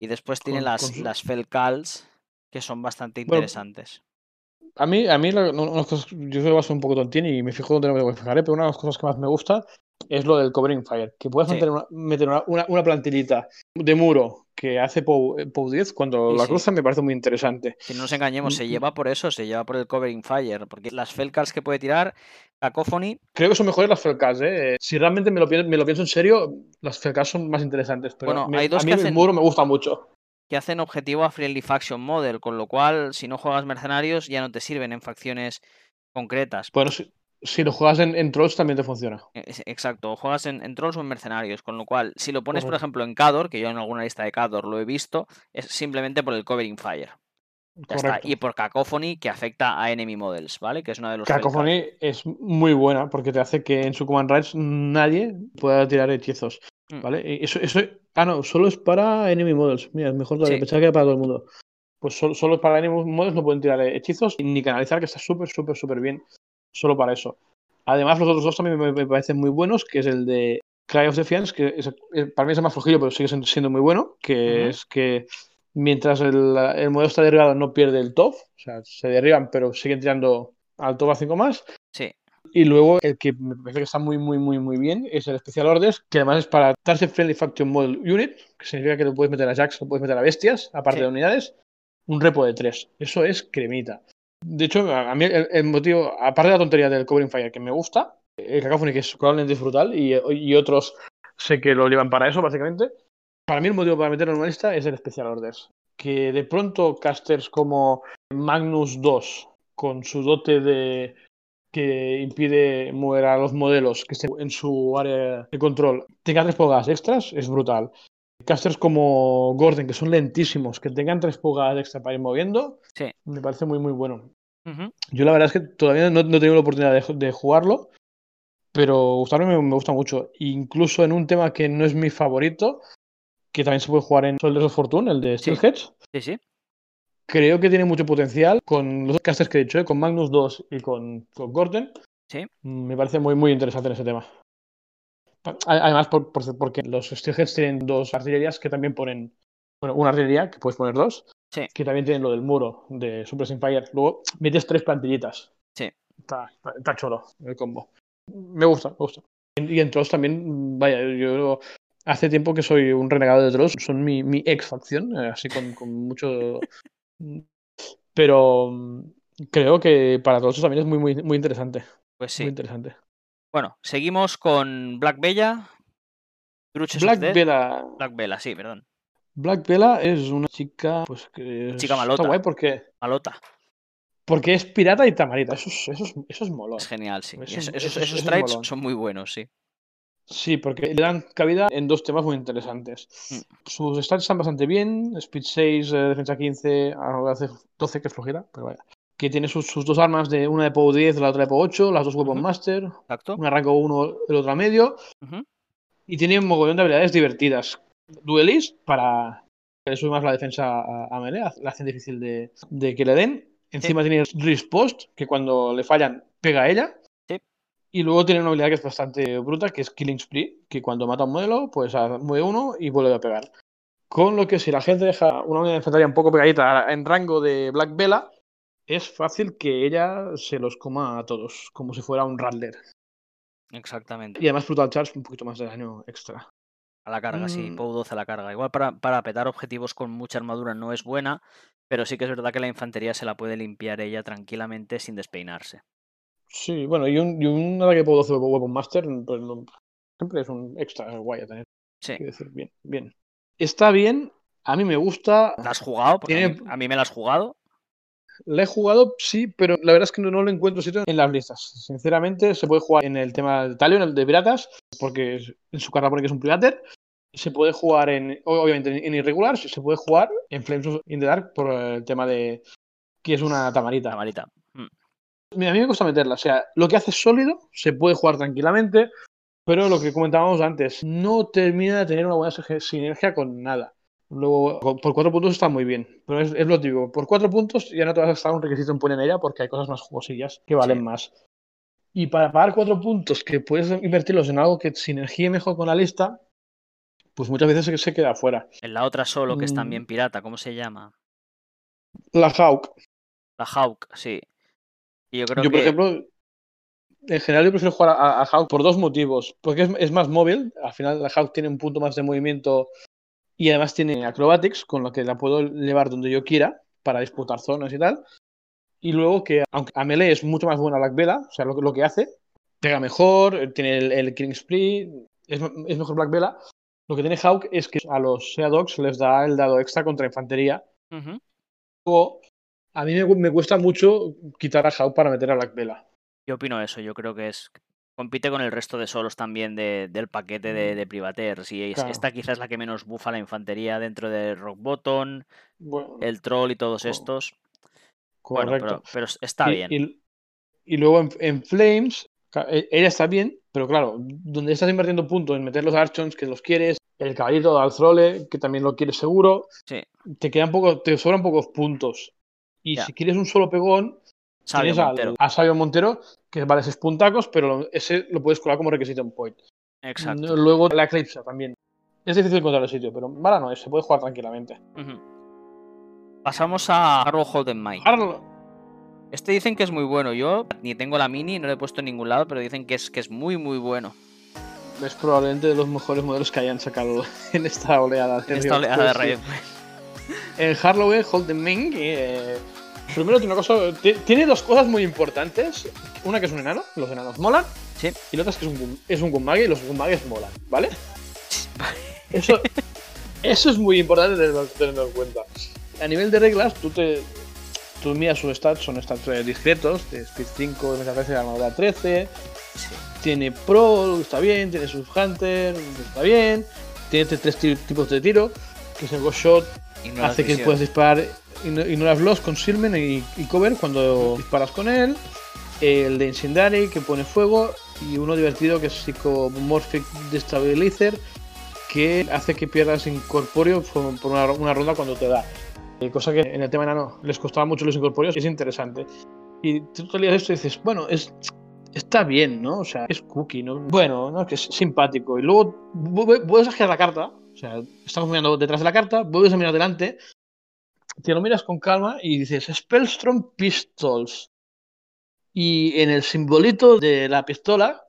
Y después tiene Con- las, con las Felcals, que son bastante Bueno, interesantes. A mí, a mí la- cosas- yo soy un poco tontín y me fijo donde no me tengo que fijar, ¿eh? pero una de las cosas que más me gusta es lo del Covering Fire. Que puedas Sí. meter, una, meter una, una- una plantillita de muro que hace POW, eh, POW 10 cuando Sí, la sí. cruzan me parece muy interesante. Si no nos engañemos, se Mm, lleva por eso, se lleva por el Covering Fire, porque las Felcals que puede tirar, Cacophony, Creo que son mejores las Felcas, ¿eh? Si realmente me lo, pienso, me lo pienso en serio, las Felcas son más interesantes. Pero Bueno, me- hay dos a mí que el muro me gusta mucho. Que hacen objetivo a Friendly Faction Model, con lo cual, si no juegas mercenarios, ya no te sirven en facciones concretas. Bueno, si, si lo juegas en, en Trolls también te funciona. Es- Exacto, o juegas en, en trolls o en mercenarios, con lo cual, si lo pones, por ejemplo, en Cador, que yo en alguna lista de Cador lo he visto, es simplemente por el Covering Fire. Ya está. Correcto. Y por Cacophony, que afecta a Enemy Models, ¿vale? Que es una de los. Cacophony es muy buena porque te hace que en su Command Rights nadie pueda tirar hechizos. Mm. ¿Vale? Y Eso, eso, ah, no, solo es para Enemy Models. Mira, es mejor todavía. Sí. Pensaba que era para todo el mundo. Pues solo, solo para Enemy Models no pueden tirar hechizos ni canalizar, que está súper, súper, súper bien. Solo para eso. Además, los otros dos también me, me parecen muy buenos, que es el de Cry of Defiance, que es- eh, para mí es el más flojillo, pero sigue siendo- muy bueno, que es que mientras el, el modelo está derribado no pierde el top, o sea, se derriban, pero siguen tirando al top a 5 más. Sí, Y luego el que me parece que está muy, muy, muy, muy bien es el Special Orders, que además es para Target Friendly Faction Model Unit, que significa que lo puedes meter a Jacks, lo puedes meter a bestias, aparte Sí. de unidades, un repo de 3. Eso es cremita. De hecho, a a mí el, el motivo, aparte de la tontería del Covering Fire que me gusta, el Cacophony que es probablemente es brutal y, y otros sé que lo llevan para eso, básicamente. Para mí el motivo para meterlo en una lista es el Special Orders. Que de pronto casters como Magnus 2, con su dote de que impide mover a los modelos que estén en su área de control, tenga tres pulgadas extras, es brutal. Casters como Gordon, que son lentísimos, que tengan tres pulgadas extra para ir moviendo, Sí. me parece muy, muy bueno. Yo la verdad es que todavía no, no he tenido la oportunidad de, de jugarlo, pero gustarme me, me gusta mucho. Incluso en un tema que no es mi favorito, que también se puede jugar en Soldiers of Fortune, el de Sí. Steelheads, sí, sí. Creo que tiene mucho potencial con los dos casters que he dicho, ¿eh? con Magnus 2 y con, con Gordon. Sí. Me parece muy, muy interesante en ese tema. Además, por- por- porque los Steelheads tienen dos artillerías que también ponen. Bueno, una artillería, que puedes poner dos, Sí. que también tienen lo del muro de Suppressing Fire. Luego metes tres plantillitas. Sí. Está, está, el combo. Me gusta, me gusta. Y en Trolls también, vaya, yo hace tiempo que soy un renegado de Trolls. Son mi, mi ex facción, eh, así con, con mucho. Pero mm, creo que para todos también es muy, muy, muy interesante. Pues sí. Muy interesante. Bueno, seguimos con Black Bella. Bruches Black. Bella. Black Bella, sí, perdón. Black Bella es una chica, pues que Chica malota. Está guay porque, Malota. porque es pirata y tamarita. Eso es, eso es, eso es molón. Es genial, sí. Eso eso- eso esos es- esos eso es traits son muy buenos, sí. Sí, porque le dan cabida en dos temas muy interesantes. Mm. Sus stats están bastante bien, speed 6, eh, defensa 15, arrogancia 12, que es flojera, pero vaya. Que tiene sus, sus dos armas, de una de POW 10, la otra de POW 8, las dos Weapon. Master, Exacto. una rango 1, el otro a medio, y tiene un mogollón de habilidades divertidas. Duelist, para que le sube más la defensa a, a melee, la hacen difícil de, de que le den. Encima tiene Riposte, que cuando le fallan, pega a ella. Y luego tiene una habilidad que es bastante bruta, que es Killing Spree, que cuando mata a un modelo, pues mueve uno y vuelve a pegar. Con lo que si la gente deja una unidad de infantería un poco pegadita en rango de Black Bella, es fácil que ella se los coma a todos, como si fuera un Rattler. Exactamente. Y además Brutal Charge, un poquito más de daño extra. A la carga, sí. Mm. POW 12 a la carga. Igual para, para petar objetivos con mucha armadura no es buena, pero sí que es verdad que la infantería se la puede limpiar ella tranquilamente sin despeinarse. Sí, bueno, y un, y un ataque por 12 Weapon Master, pues no- siempre es un extra guay a tener. Sí. Decir, bien, bien. Está bien, a mí me gusta. ¿La has jugado? Porque a, mí, Tiene- a mí me la has jugado. La he jugado, sí, pero la verdad es que no, no le encuentro sitio en las listas. Sinceramente, se puede jugar en el tema de Talio, en el de piratas, porque es- en su carta pone que es un pirater. Se puede jugar en, obviamente, en, irregular, se puede jugar en Flames in the Dark por el tema de que es una tamarita. La marita. Mira, a mí me gusta meterla. O sea, lo que hace es sólido, se puede jugar tranquilamente, pero lo que comentábamos antes, no termina de tener una buena sinergia- con nada. Luego, por cuatro puntos está muy bien, pero es, es lo digo. Por cuatro puntos ya no te vas a gastar un requisito en poner en ella porque hay cosas más jugosillas que valen Sí. más. Y para pagar cuatro puntos que puedes invertirlos en algo que sinergie mejor con la lista, pues muchas veces se, se queda fuera. En la otra solo, que es Mm. también pirata, ¿cómo se llama? La Hawk, La Hawk, sí. Y yo creo Yo, que. por ejemplo, en general yo prefiero jugar a, a Hawk por dos motivos. Porque es, es más móvil, al final la Hawk tiene un punto más de movimiento y además tiene acrobatics, con lo que la puedo llevar donde yo quiera para disputar zonas y tal. Y luego que, aunque a melee es mucho más buena Black Bella, o sea, lo, que- lo que hace, pega mejor, tiene el, el Killing Spree, es, es mejor Black Bella. Lo que tiene Hawk es que a los Sea Dogs les da el dado extra contra infantería. Luego, a mí me, me cuesta mucho quitar a Hawk para meter a Black Bella. Yo opino eso, yo creo que es. Compite con el resto de solos también de- del paquete de, de Privateer. Si es- Claro. esta quizás es la que menos bufa la infantería dentro de Rock Bottom, Bueno, el Troll y todos estos. Bueno, correcto. pero, pero está Y- bien. Y, y luego en, en Flames, e- ella está bien, pero claro, donde estás invirtiendo puntos en meter los Archons, que los quieres, el caballito de Alzrole, que también lo quieres seguro, Sí. te quedan poco, te sobran pocos puntos. Y Ya. si quieres un solo pegón, Sabio tienes Montero. a Sabio Montero, que vale 6 puntacos, pero ese lo puedes colar como requisito en point. Exacto. Luego la Eclipse también. Es difícil encontrar el sitio, pero Vara no es, se puede jugar tranquilamente. Pasamos a Arrow Holden. Harlow, Este dicen que es muy bueno. Yo ni tengo la mini, no lo he puesto en ningún lado, pero dicen que es, que es muy, muy bueno. es probablemente de los mejores modelos que hayan sacado en esta oleada. de En esta oleada de. Riot El Harloway Holden Ming. eh, primero tiene una cosa. ti- Tiene dos cosas muy importantes. Una que es un enano, los enanos molan. Sí. Y la otra es que es un, es un Gunmage y los Gunmages molan, ¿vale? Eso, eso es muy importante tenerlo, tenerlo en cuenta. A nivel de reglas, tú te. Tú miras sus stats, son stats eh, discretos, de Speed 5, defensa 13, armadura 13, Sí. tiene Pro, está bien, tiene sus Hunter, está bien, tiene tres ti- tipos de tiro, que es el Ghost Shot, Hace que puedas disparar igno- ignoras los concealment y, y cover cuando disparas con él. El de Incendiary que pone fuego y uno divertido que es Psychomorphic Destabilizer que hace que pierdas incorpóreo por, por una, una ronda cuando te da. Eh, cosa que en el tema enano les costaba mucho los incorpóreos y es interesante. Y tú te esto y dices, bueno, es, está bien, ¿no? O sea, es cookie, ¿no? Bueno, ¿no? Que es simpático. Y luego a girar la carta, o sea, estamos mirando detrás de la carta, vuelves a mirar delante, te lo miras con calma y dices Spellstrom Pistols. Y en el simbolito de la pistola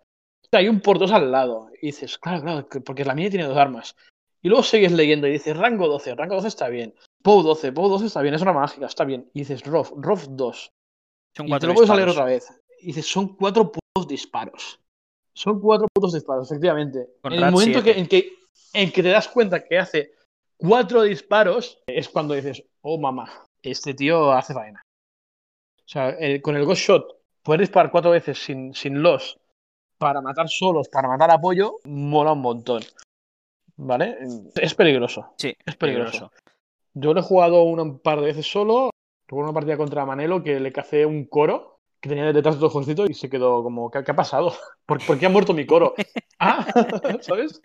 hay un por dos al lado. Y dices, claro, claro, que- porque la mía tiene dos armas. Y luego sigues leyendo y dices, rango 12, rango 12 está bien. POW 12, POW 12 está bien, es una mágica, está bien. Y dices, ROF, ROF 2. Son Y te lo puedes leer otra vez. Y dices, son cuatro putos disparos. Son cuatro putos disparos, efectivamente. Con en el momento que, 7. en, que, en que te das cuenta que hace cuatro disparos, es cuando dices, oh mamá, este tío hace faena. O sea, el- con el Ghost Shot, poder disparar cuatro veces sin, sin los para matar solos, para matar apoyo, mola un montón. ¿Vale? Es peligroso. Sí, Es peligroso. Yo lo he jugado un par de veces solo. Recuerdo una partida contra Manelo que le cacé un coro que tenía detrás dos ojocitos y se quedó como, ¿qué, qué ha pasado? ¿Por, por qué ha muerto mi coro? ah, ¿sabes?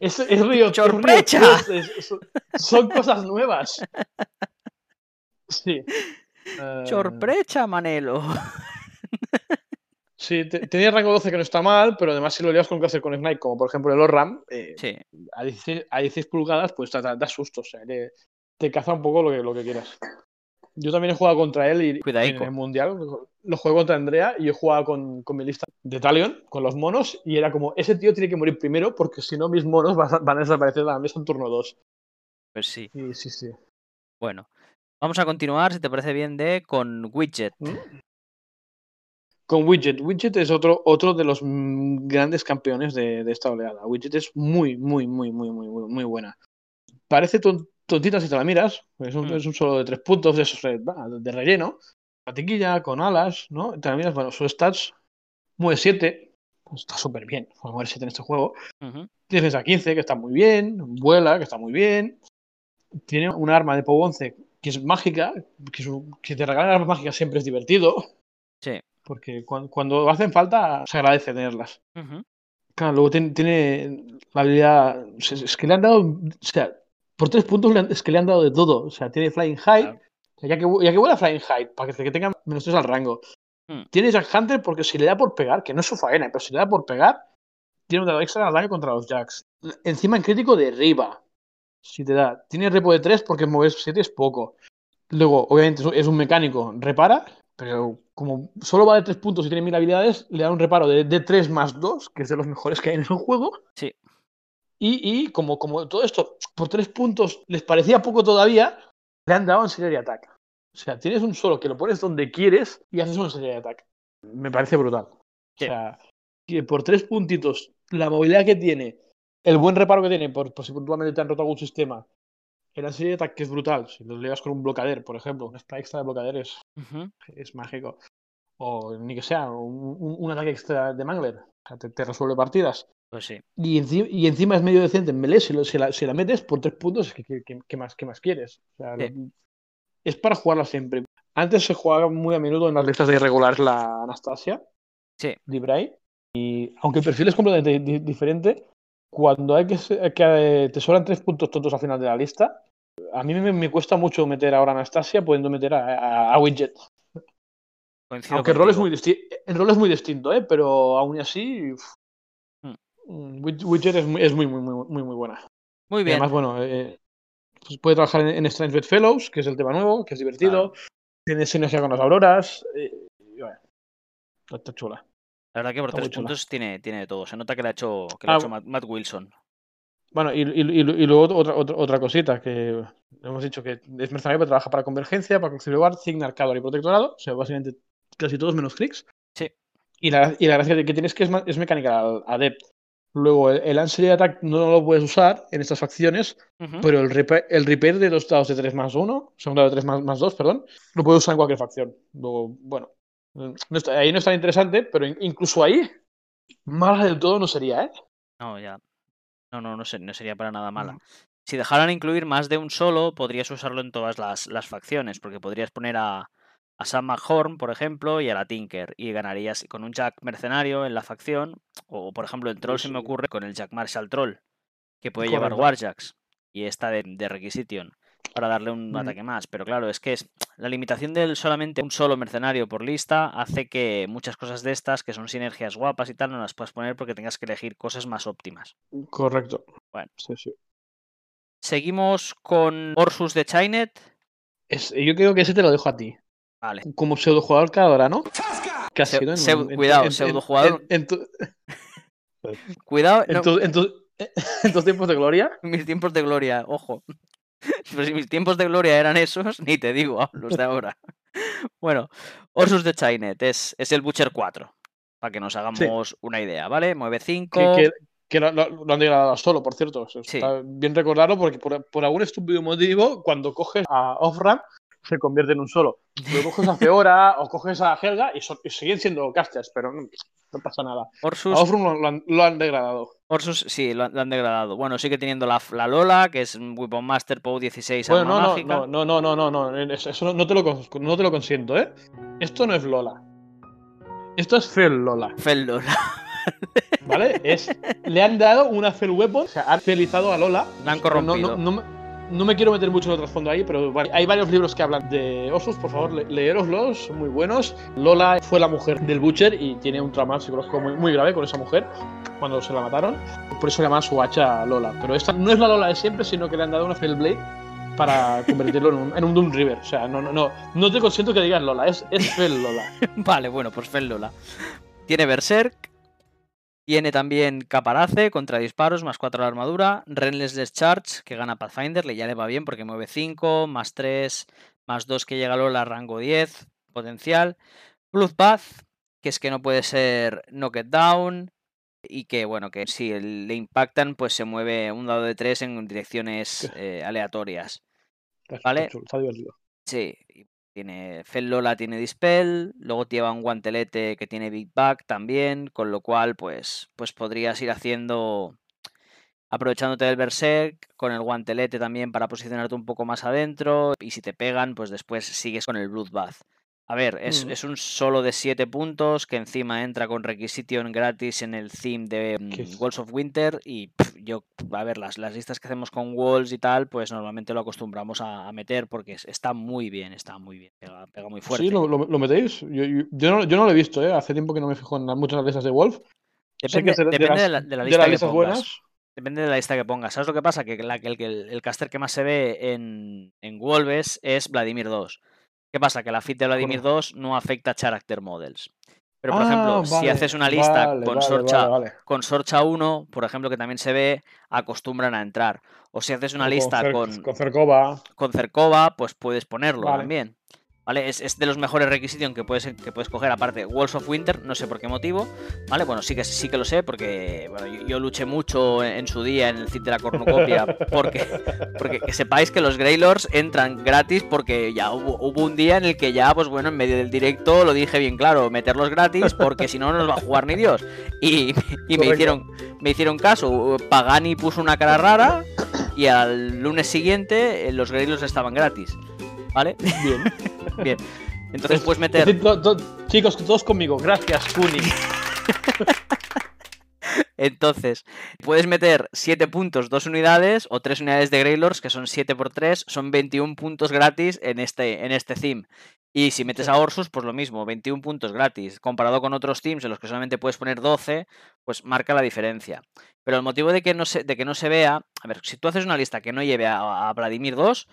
Es, es es- es- son cosas nuevas. Sí. Eh, Sorpresa, Manelo. Sí, te- tenía rango 12 que no está mal, pero además si lo lias con clase con Snipe, como por ejemplo el ORAM, eh, Sí, a, 16, a 16 pulgadas, pues te da, da susto, o sea, te, te caza un poco lo que, lo que quieras. Yo también he jugado contra él y en el mundial lo juego contra Andrea y yo jugaba con, con mi lista de Talion, con los monos, y era como, ese tío tiene que morir primero porque si no mis monos van a, desaparecer de la mesa en turno 2. pues sí. Y sí, sí. Bueno, vamos a continuar, si te parece bien, de con Widget. ¿Mm? Con Widget. Widget es otro, otro de los grandes campeones de, de esta oleada. Widget es muy, muy, muy, muy, muy, muy, muy buena. Parece ton- tontita si te la miras. Es un, Mm. es un solo de tres puntos de esos de relleno. Patiquilla, con alas, ¿no? Te la miras, bueno, sus stats. Mueve 7. Está súper bien. para Mover 7 en este juego. Ujú, Defensa 15, que está muy bien. Vuela, que está muy bien. Tiene un arma de POW 11 que es mágica. Que, es un- que te regalan armas mágicas siempre es divertido. Sí. Porque cuando, cuando hacen falta, se agradece tenerlas. Claro, luego tiene, tiene la habilidad. Es que le han dado. O sea, por tres puntos es que le han dado de todo. O sea, tiene Flying High. Claro. o sea, ya, que, ya que vuela Flying High, para que, que tenga menos tres al rango. Hmm. Tiene Jack Hunter porque si le da por pegar, que no es su faena, pero si le da por pegar, tiene un dado extra al daño contra los Jacks. Encima en crítico derriba. Si te da. Tiene repo de 3 porque mover 7 es poco. Luego, obviamente, es un- es un mecánico, repara, pero como solo va de 3 puntos y tiene 1000 habilidades, le da un reparo de, de 3 más 2, que es de los mejores que hay en el juego. Sí. Y, y como, como todo esto por 3 puntos les parecía poco todavía, le han dado en serie de ataque. O sea, tienes un solo que lo pones donde quieres y haces una serie de ataque. Me parece brutal. Sí. O sea, que por 3 puntitos, la movilidad que tiene, el buen reparo que tiene, por, por si puntualmente te han roto algún sistema, en la serie de ataque es brutal. Si lo llevas con un blocader, por ejemplo, un spray extra de blocader es, ujú. es mágico. O ni que sea, un, ataque extra de Mangler. O sea, te, te resuelve partidas. Pues sí. Y, enci- y encima es medio decente en melee. Si, lo- si la, si la metes por tres puntos, ¿qué, qué- qué- qué más, qué más quieres? O sea, Sí. lo- es para jugarla siempre. Antes se jugaba muy a menudo en las listas de irregulares la Anastasia. Sí. Libray. Y aunque el perfil es completamente di- diferente, cuando hay que, que, eh, te sobran tres puntos tontos al final de la lista, a mí me, me cuesta mucho meter ahora a Anastasia pudiendo meter a, a- a Widget. Coincido Aunque el rol, es muy disti- el rol es muy distinto, ¿eh? pero aún así, Hmm. mm, Wid- Widget es muy, es muy, muy, muy, muy, buena. Muy Y bien. además, bueno, eh, pues puede trabajar en, en Strange Bed Fellows, que es el tema nuevo, que es divertido. Tiene sinergia con las auroras. eh, y bueno, está chula. La verdad que por está tres puntos tiene, tiene de todo. Se nota que le ha hecho, que le ha Ah, hecho Matt, Matt Wilson. Bueno, y, y- y- y luego otra, otra, otra cosita, que hemos dicho que es mercenario, pero trabaja para Convergencia, para Concilio Guard, Cignar, Cador y Protectorado. O sea, básicamente casi todos menos clics. Sí. Y la, y la gracia que tiene es que es, es mecánica al- adept. Luego, el, el Answer Attack no lo puedes usar en estas facciones, pero el repair, el repair de dos dados de 3 más 1, o sea, un dado de 3 más, más 2, perdón, lo puedes usar en cualquier facción. Luego, bueno, no está- ahí no es tan interesante, pero in- incluso ahí, mala del todo no sería, ¿eh? No, ya. No, no, no, no sería para nada mala. Mm. Si dejaran incluir más de un solo, podrías usarlo en todas las, las facciones, porque podrías poner a, a Sam McHorn, por ejemplo, y a la Tinker, y ganarías con un Jack mercenario en la facción, o por ejemplo en Troll se me sí. ocurre con el Jack Marshall Troll, que puede llevar. Warjacks, y esta de, de Requisition, para darle un Mm. ataque más. Pero claro, es que es, la limitación del solamente un solo mercenario por lista hace que muchas cosas de estas, que son sinergias guapas y tal, no las puedas poner porque tengas que elegir cosas más óptimas. Correcto. Bueno. Sí, sí. Seguimos con Orsus de Chinet. Es- yo creo que ese te lo dejo a ti. Vale. Como ¿no? Que Seu- sido en, seu- en- cuidado, en- en tu- Cuidado, en no, tu- en tu- en tus tiempos de gloria. mis tiempos de gloria, ojo. Pero si mis tiempos de gloria eran esos, ni te digo los de ahora. Bueno, Orsus de Chainet es, es el Butcher 4, para que nos hagamos una idea, ¿vale? Mueve 5. Que, que, lo, lo, han degradado solo, por cierto. Sí. Está bien recordarlo porque por, por, algún estúpido motivo, cuando coges a Off-Ramp, se convierte en un solo. Luego coges a Feora o coges a Helga y, son, y siguen siendo casters, pero no, no pasa nada. Orsus, a Off-Ramp lo, lo, han, lo han degradado. Orsus, sí, lo han, lo han, degradado. Bueno, sigue teniendo la, la Lola, que es un Weapon Master POW 16 bueno, arma no, mágica. no, no, no, no, no, no, eso no, no, te lo, no te lo consiento, ¿eh? Esto no es Lola. Esto es Fel Lola. Fel Lola. ¿Vale? Es, le han dado una Fel Weapon, o sea, han felizado a Lola. La han corrompido. No, no, no, me quiero meter mucho en el trasfondo ahí, pero hay varios libros que hablan de Osus, por favor, le leeroslos, son muy buenos. Lola fue la mujer del Butcher y tiene un trauma psicológico muy, muy grave con esa mujer cuando se la mataron. Por eso llaman su hacha Lola. Pero esta no es la Lola de siempre, sino que le han dado una Blade para convertirlo en un, en un, Doom River. O sea, no, no, no, no te consiento que digas Lola, es, es Fel Lola. vale, bueno, pues Fel Lola. Tiene Berserk, tiene también Caparace contra disparos, más 4 la armadura. Renless Discharge, que gana Pathfinder, le ya le va bien porque mueve 5, más 3, más 2 que llega Lola, rango 10, potencial. Bloodbath, que es que no puede ser Knocked Down. Y que, bueno, que si le impactan, pues se mueve un dado de 3 en direcciones eh, aleatorias. ¿Vale? Divertido. Tiene Fel Lola tiene Dispel, luego lleva un guantelete que tiene Big Back también, con lo cual pues, pues podrías ir haciendo, aprovechándote del Berserk, con el guantelete también para posicionarte un poco más adentro, y si te pegan, pues después sigues con el Bloodbath. A ver, es, mm. es, un solo de 7 puntos que encima entra con Requisition gratis en el theme de um, Walls of Winter y pff, yo, a ver, las, las, listas que hacemos con Walls y tal, pues normalmente lo acostumbramos a, a meter porque está muy bien, está muy bien, pega, pega muy fuerte. Sí, lo, lo, lo metéis. Yo, yo, yo, no, yo, no, lo he visto, ¿eh? hace tiempo que no me fijo en muchas listas de Wolf. Depende, que de, la, de, la, lista de las que pongas. buenas. Depende de la lista que pongas. ¿Sabes lo que pasa? Que la, el, el, el caster que más se ve en, en Wolves es Vladimir 2. ¿Qué pasa? Que la fit de Vladimir 2 no afecta a Character Models. Pero, por ah, ejemplo, vale, si haces una lista vale, con, vale, Sorcha, con Sorcha 1, por ejemplo, que también se ve, acostumbran a entrar. O si haces una O lista con, con Cercova. con Cercova, pues puedes ponerlo también. ¿Vale? Es, es de los mejores requisitos que puedes, que puedes coger, aparte Walls of Winter, no sé por qué motivo, ¿vale? Bueno, sí que, sí que lo sé, porque bueno, yo, yo luché mucho en, en su día en el CIT de la cornucopia, porque, porque que sepáis que los Greylords entran gratis, porque ya hubo, hubo un día en el que ya, pues bueno, en medio del directo lo dije bien claro, meterlos gratis, porque si no, no nos va a jugar ni Dios. Y, y me, hicieron, me hicieron caso, Pagani puso una cara rara, y al lunes siguiente eh, los Greylords estaban gratis. ¿Vale? Bien. Bien. Entonces Es- puedes es meter. decir, to- to- chicos, todos conmigo. Gracias, Kuni. Entonces, puedes meter 7 puntos, 2 unidades o 3 unidades de Greylords, que son 7 por 3, son 21 puntos gratis en este, en este theme. Y si metes a Orsus, pues lo mismo, 21 puntos gratis. Comparado con otros themes en los que solamente puedes poner 12, pues marca la diferencia. Pero el motivo de que no se, de que no se vea, a ver, si tú haces una lista que no lleve a, a Vladimir 2,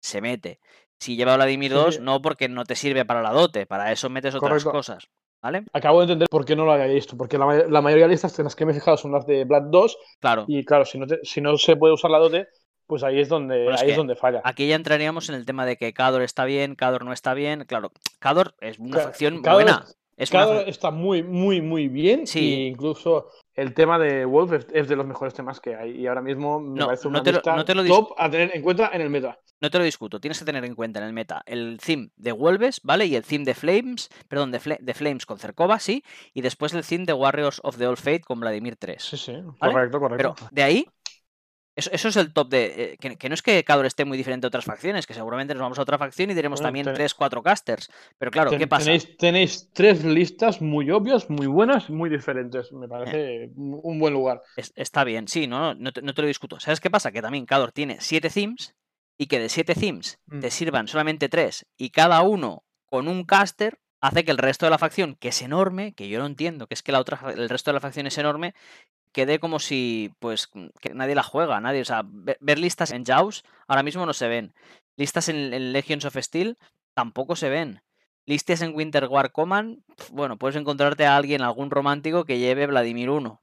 se mete. Si lleva Vladimir Sí, 2, sí. no porque no te sirve para la dote, para eso metes otras Correcto. cosas. ¿Vale? Acabo de entender por qué no lo había visto. Porque la, la mayoría de listas en las que me he fijado son las de Blood 2. Claro. Y claro, si no, te- si no se puede usar la dote, pues ahí es donde, Bueno, ahí es donde falla. Aquí ya entraríamos en el tema de que Cador está bien, Cador no está bien. Claro, Cador es una facción Cador buena. Es fa- está muy, muy, muy bien. Sí. Y incluso el tema de Wolf es, es de los mejores temas que hay. Y ahora mismo me No, parece no una te lo- lista no te lo dis- top a tener en cuenta en el meta. No te lo discuto, tienes que tener en cuenta en el meta el theme de Wolves, ¿vale? Y el theme de Flames, perdón, de, Fla- de Flames con Cercova, sí. Y después el theme de Warriors of the Old Fate con Vladimir 3. Sí, sí. ¿Vale? Correcto, correcto. Pero de ahí, eso, eso es el top de. eh, que, que no es que Cador esté muy diferente a otras facciones, que seguramente nos vamos a otra facción y tenemos Bueno, también ten- 3, 4 casters. Pero claro, Ten- ¿qué pasa? Tenéis, tenéis tres listas muy obvias, muy buenas, muy diferentes. Me parece un un buen lugar. Es- está bien, sí, no, no, te, no te lo discuto. ¿Sabes qué pasa? Que también Cador tiene 7 themes y que de 7 themes Mm. te sirvan solamente 3 y cada uno con un caster hace que el resto de la facción, que es enorme, que yo no entiendo, que es que la otra, el resto de la facción es enorme, quede como si, pues, que nadie la juega, nadie, o sea, ve- ver listas en Jaws ahora mismo no se ven. Listas en, en Legions of Steel tampoco se ven. Listas en Winter War Command, bueno, puedes encontrarte a alguien, algún romántico que lleve Vladimir 1,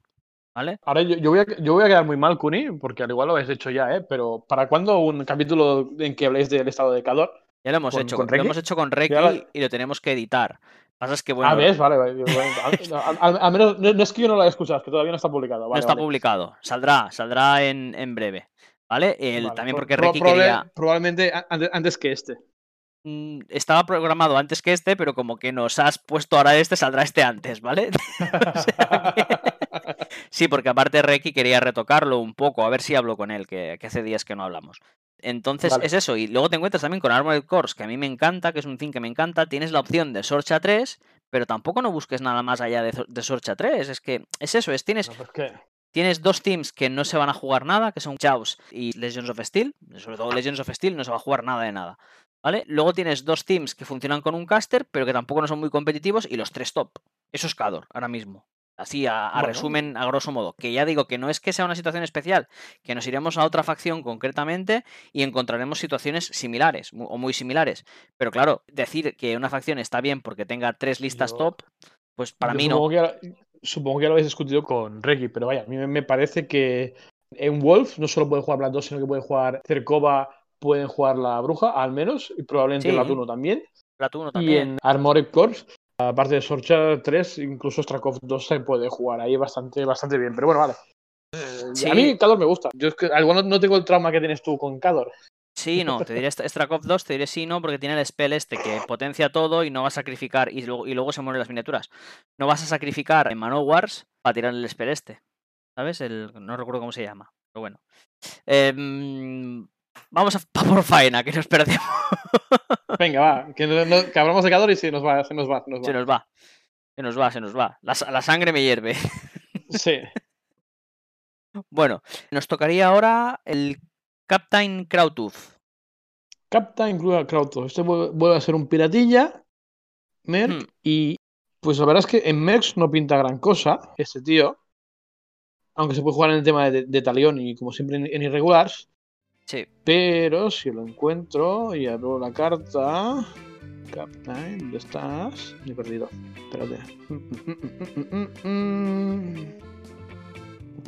¿vale? Ahora yo, yo voy a, yo voy a quedar muy mal, Kuni, porque al igual lo habéis hecho ya, ¿eh? Pero ¿para cuándo un capítulo en que habléis del estado de Cador? Ya lo hemos ¿Con- hecho. con lo hemos hecho con lo- y lo tenemos que editar. Pasa es que, bueno, ah, ¿ves? Vale, vale. bueno, al, al- al menos no, no es que yo no lo haya escuchado, es que todavía no está publicado. no está vale. publicado. Saldrá, saldrá en, en breve. ¿Vale? El, Vale, también porque pro- probable- quería. Probablemente antes, antes que este. Mm, Estaba programado antes que este, pero como que nos has puesto ahora este, saldrá este antes, ¿vale? O sea que- Sí, porque aparte Reki quería retocarlo un poco, a ver si hablo con él, que, que hace días que no hablamos. Entonces Vale. es eso, y luego te encuentras también con Armored Cores, que a mí me encanta, que es un thing que me encanta. Tienes la opción de Sorcha 3, pero tampoco no busques nada más allá de, Sorcha 3. Es que es eso, es tienes, No, pues que- tienes dos teams que no se van a jugar nada, que son Chaos y Legends of Steel. Sobre todo Legends of Steel no se va a jugar nada de nada. ¿Vale? Luego tienes dos teams que funcionan con un caster, pero que tampoco no son muy competitivos, y los tres top. Eso es Cador, ahora mismo. Así, a, a Bueno. resumen, a grosso modo. Que ya digo que no es que sea una situación especial, que nos iremos a otra facción concretamente y encontraremos situaciones similares mu- o muy similares. Pero claro, decir que una facción está bien porque tenga tres listas Yo- top, pues para mí no. supongo Que, ya- supongo que ya lo habéis discutido con Reki, pero vaya, a mí me- parece que en Wolf no solo puede jugar Black 2, sino que puede jugar Cercova, pueden jugar la Bruja, al menos, y probablemente Sí. 1 también. Platuno Y también. en Armored Corps, aparte de Sorcha 3, incluso Strakov 2 se puede jugar ahí bastante, bastante bien. Pero bueno, vale. Eh, Sí. A mí Cador me gusta. Yo es que al igual no, no tengo el trauma que tienes tú con Cador. Sí, no, te diré St- Strakov 2, te diré sí, no, porque tiene el spell este que potencia todo y no va a sacrificar, y luego, y luego se mueren las miniaturas. No vas a sacrificar en Manowars para tirar el spell este. ¿Sabes? El, no recuerdo cómo se llama, pero bueno. Em, vamos a por faena, que nos perdemos. Venga, va. Que, no- no- que hablamos de Cador y se nos va, se nos va. Se nos va. Se nos va. Se nos va, se nos va. La, sa- la sangre me hierve. Sí. Bueno, nos tocaría ahora el Captain Krautooth. Capta incluye Krautos. Este vuelve a ser un piratilla. Merc. Hmm. Y pues la verdad es que en Mercs no pinta gran cosa este tío. Aunque se puede jugar en el tema de, de talión y como siempre en, en irregulars. Sí. Pero si lo encuentro y abro la carta. Captain, ¿dónde estás? Me he perdido. Espérate.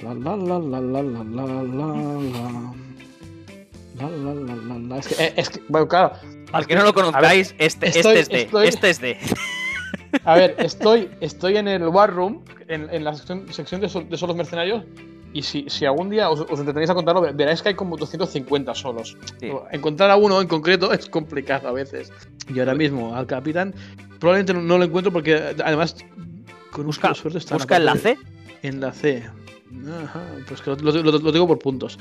La la la la la la la la la. La la la la la. Es que, eh, es que bueno, claro. Al que no lo conozcáis, este, estoy- este es de. estoy- Este es de. A ver, estoy, estoy en el War Room, en, en la sección, sección de, sol- de solos mercenarios. Y si, si algún día os, os entretenéis a contarlo, ve- veréis que hay como 250 solos. Sí. Encontrar a uno en concreto es complicado a veces. Y ahora mismo al capitán probablemente no, lo encuentro porque además con Busca- un suerte está Busca en la parte de- C. En la C. Ajá, pues que lo, lo- lo- lo tengo por puntos.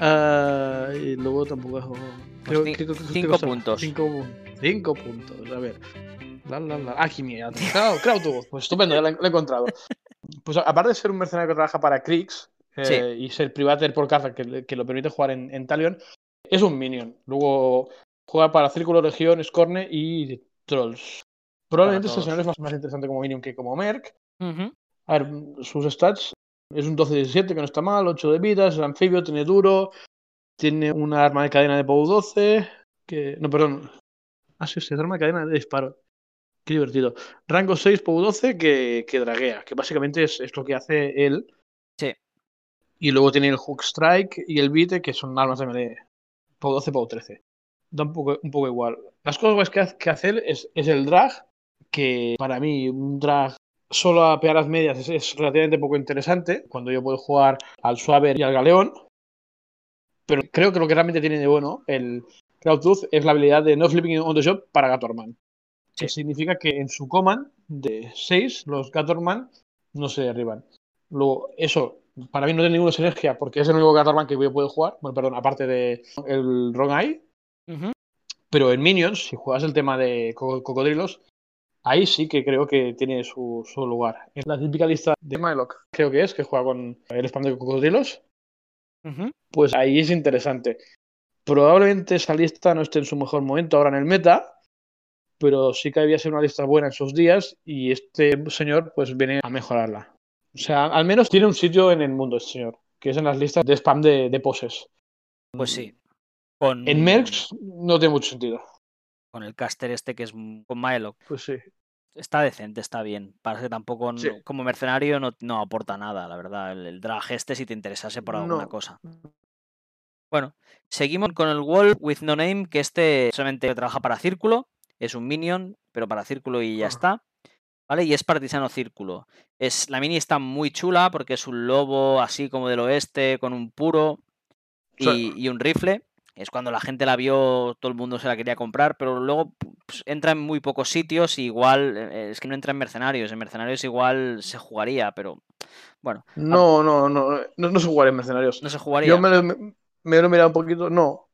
Ah, y luego tampoco. creo- cin- ¿qué- qué- qué cinco puntos. Cinco, cinco puntos. A ver. La, la, la. Aquí, mira. Claro. Pues estupendo, ya lo he, lo he encontrado. Pues aparte de ser un mercenario que trabaja para Kriegs eh, Sí. y ser privater por carta que, que lo permite jugar en, en Talion, es un minion. Luego juega para Círculo, Región, Scorne y Trolls. Probablemente este señor es más, más interesante como minion que como Merc. A ver, sus stats es un 12-17, que no está mal, 8 de vida, es anfibio, tiene duro, tiene una arma de cadena de POW 12, que... No, perdón. Ah, sí, sí, es arma de cadena de disparo. Qué divertido. Rango 6, POW 12, que, que draguea, que básicamente es, es lo que hace él. Sí. Y luego tiene el Hook Strike y el Bite, que son armas de melee. POW 12, POW 13. Da un poco, un poco igual. Las cosas que, hace- que hace él es, es el drag, que para mí un drag solo a pegadas medias es, es relativamente poco interesante, cuando yo puedo jugar al Suaver y al Galeón. Pero creo que lo que realmente tiene de bueno el Crowdtooth es la habilidad de no flipping on the job para Gatorman. Que significa que en su command de 6 los Gatorman no se derriban. Luego, eso para mí no tiene ninguna sinergia porque es el único Gatorman que yo puedo jugar. Bueno, perdón, aparte de el Wrong Eye. Pero en Minions, si juegas el tema de co- cocodrilos, ahí sí que creo que tiene su, su lugar. En la típica lista de Mylock, creo que es, que juega con el spam de cocodrilos, pues ahí es interesante. Probablemente esa lista no esté en su mejor momento ahora en el meta, pero sí que debía ser una lista buena en sus días y este señor pues viene a mejorarla. O sea, al menos tiene un sitio en el mundo este señor, que es en las listas de spam de, de poses. Pues sí. Con, En Mercs no tiene mucho sentido. Con el caster este que es con Maelok. Pues sí. Está decente, está bien. Parece que tampoco, no- como mercenario, no, no aporta nada, la verdad. El, el drag este, si te interesase por alguna No. cosa. Bueno, seguimos con el Wolf with No Name, que este solamente trabaja para círculo, es un minion, pero para círculo y ya está. ¿Vale? Y es partisano círculo. Es, la mini está muy chula porque es un lobo así como del oeste, con un puro y, Sí. y un rifle. Es cuando la gente la vio, todo el mundo se la quería comprar, pero luego pues, entra en muy pocos sitios y igual, eh, es que no entra en mercenarios. En mercenarios igual se jugaría, pero bueno, No, no, no, no, no se jugaría en mercenarios. no se jugaría. Yo me lo, me, me lo he mirado un poquito. No.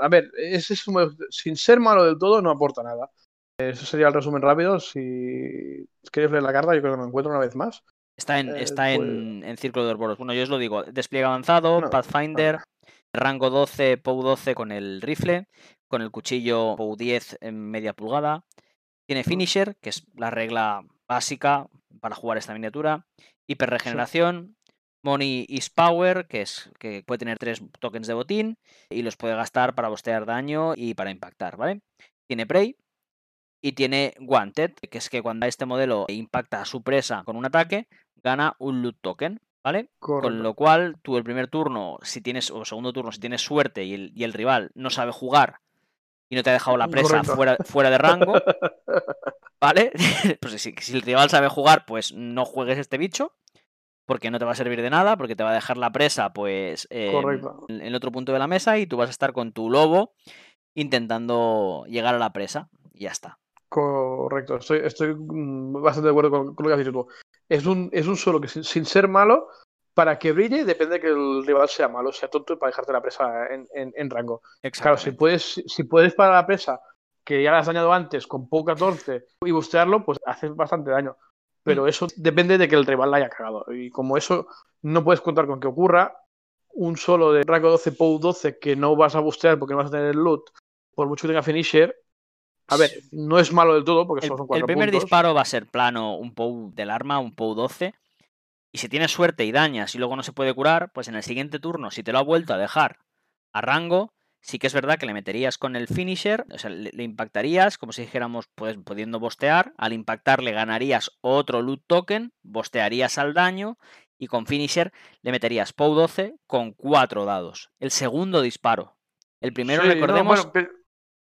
A ver, ese es sin ser malo del todo, no aporta nada. Eso sería el resumen rápido. Si queréis leer la carta, yo creo que me encuentro una vez más. Está en, Eh, está pues- en, en Círculo de Orboros. Bueno, yo os lo digo. Despliegue avanzado, No, Pathfinder, rango 12, POU 12 con el rifle, con el cuchillo POU 10 en media pulgada. Tiene Finisher, que es la regla básica para jugar esta miniatura. Hiperregeneración. Money is Power, que es que puede tener tres tokens de botín y los puede gastar para bostear daño y para impactar, ¿vale? Tiene Prey, y tiene Wanted, que es que cuando este modelo impacta a su presa con un ataque, gana un loot token, ¿vale? Con lo cual, tú el primer turno, si tienes, o segundo turno, si tienes suerte y el, y el rival no sabe jugar y no te ha dejado la presa Correcto. fuera, fuera de rango, ¿vale? pues si, si el rival sabe jugar, pues no juegues este bicho. Porque no te va a servir de nada, porque te va a dejar la presa, pues, en el otro punto de la mesa y tú vas a estar con tu lobo intentando llegar a la presa. Y ya está. Correcto. Estoy, estoy mm, bastante de acuerdo con, con lo que has dicho tú. Es un, es un solo que sin, sin ser malo, para que brille, depende de que el rival sea malo, sea tonto para dejarte la presa en, en- en rango. Claro, si puedes, si puedes para la presa que ya la has dañado antes con POU 14 y bustearlo, pues haces bastante daño. Pero eso depende de que el rival la haya cagado. Y como eso no puedes contar con que ocurra, un solo de rango 12 POU 12 que no vas a bustear porque no vas a tener loot, por mucho que tenga finisher, a ver, no es malo del todo porque El, solo son el primer puntos. disparo va a ser plano, un POU del arma, un POU 12. Y si tienes suerte y dañas y luego no se puede curar, pues en el siguiente turno, si te lo ha vuelto a dejar a rango, sí que es verdad que le meterías con el finisher, o sea, le, le impactarías, como si dijéramos, pues, pudiendo bostear. Al impactar le ganarías otro loot token, bostearías al daño y con finisher le meterías POU 12 con cuatro dados. El segundo disparo. El primero, Sí, no, recordemos, bueno,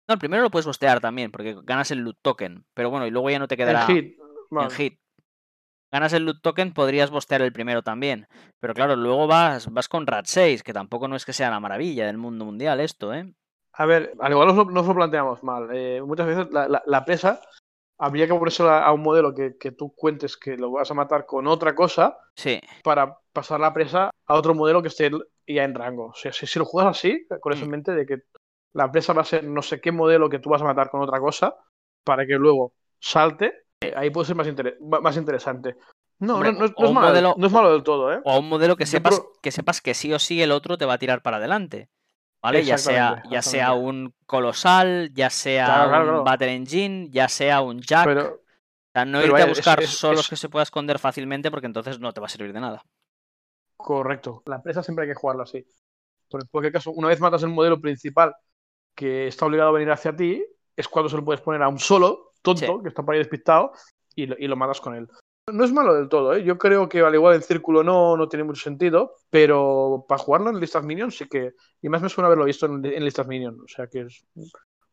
no, el primero lo puedes bostear también, porque ganas el loot token. Pero bueno, y luego ya no te quedará en hit. en. Ganas el loot token, podrías bostear el primero también. Pero claro, luego vas, vas con Rat 6, que tampoco no es que sea la maravilla del mundo mundial esto, ¿eh? A ver, al igual nos lo, nos lo planteamos mal. Eh, muchas veces la, la- la presa habría que ponérsela a un modelo que, que tú cuentes que lo vas a matar con otra cosa Sí, para pasar la presa a otro modelo que esté ya en rango. O sea, si, si lo juegas así, con eso en Mm. mente de que la presa va a ser no sé qué modelo que tú vas a matar con otra cosa para que luego salte, eh, ahí puede ser más, inter- más interesante. No, Hombre, no, no es- no malo, modelo- no es malo del todo, ¿eh? o a un modelo que sepas, creo- que sepas que sí o sí el otro te va a tirar para adelante. ¿Vale? Ya sea, ya sea un colosal, ya sea Claro, claro, un. Battle Engine, ya sea un Jack. Pero, O sea, no pero irte a vaya, buscar es- solo los es- que se pueda esconder fácilmente, porque entonces no te va a servir de nada. Correcto. La presa siempre hay que jugarla así. Pero en cualquier caso, una vez matas el modelo principal que está obligado a venir hacia ti, es cuando se lo puedes poner a un solo tonto Sí. que está por ahí despistado y lo, y lo matas con él. No es malo del todo, ¿eh? Yo creo que al igual en círculo no, no tiene mucho sentido, pero para jugarlo en listas minions sí que. Y más me suena haberlo visto en, en listas minions. O sea que es.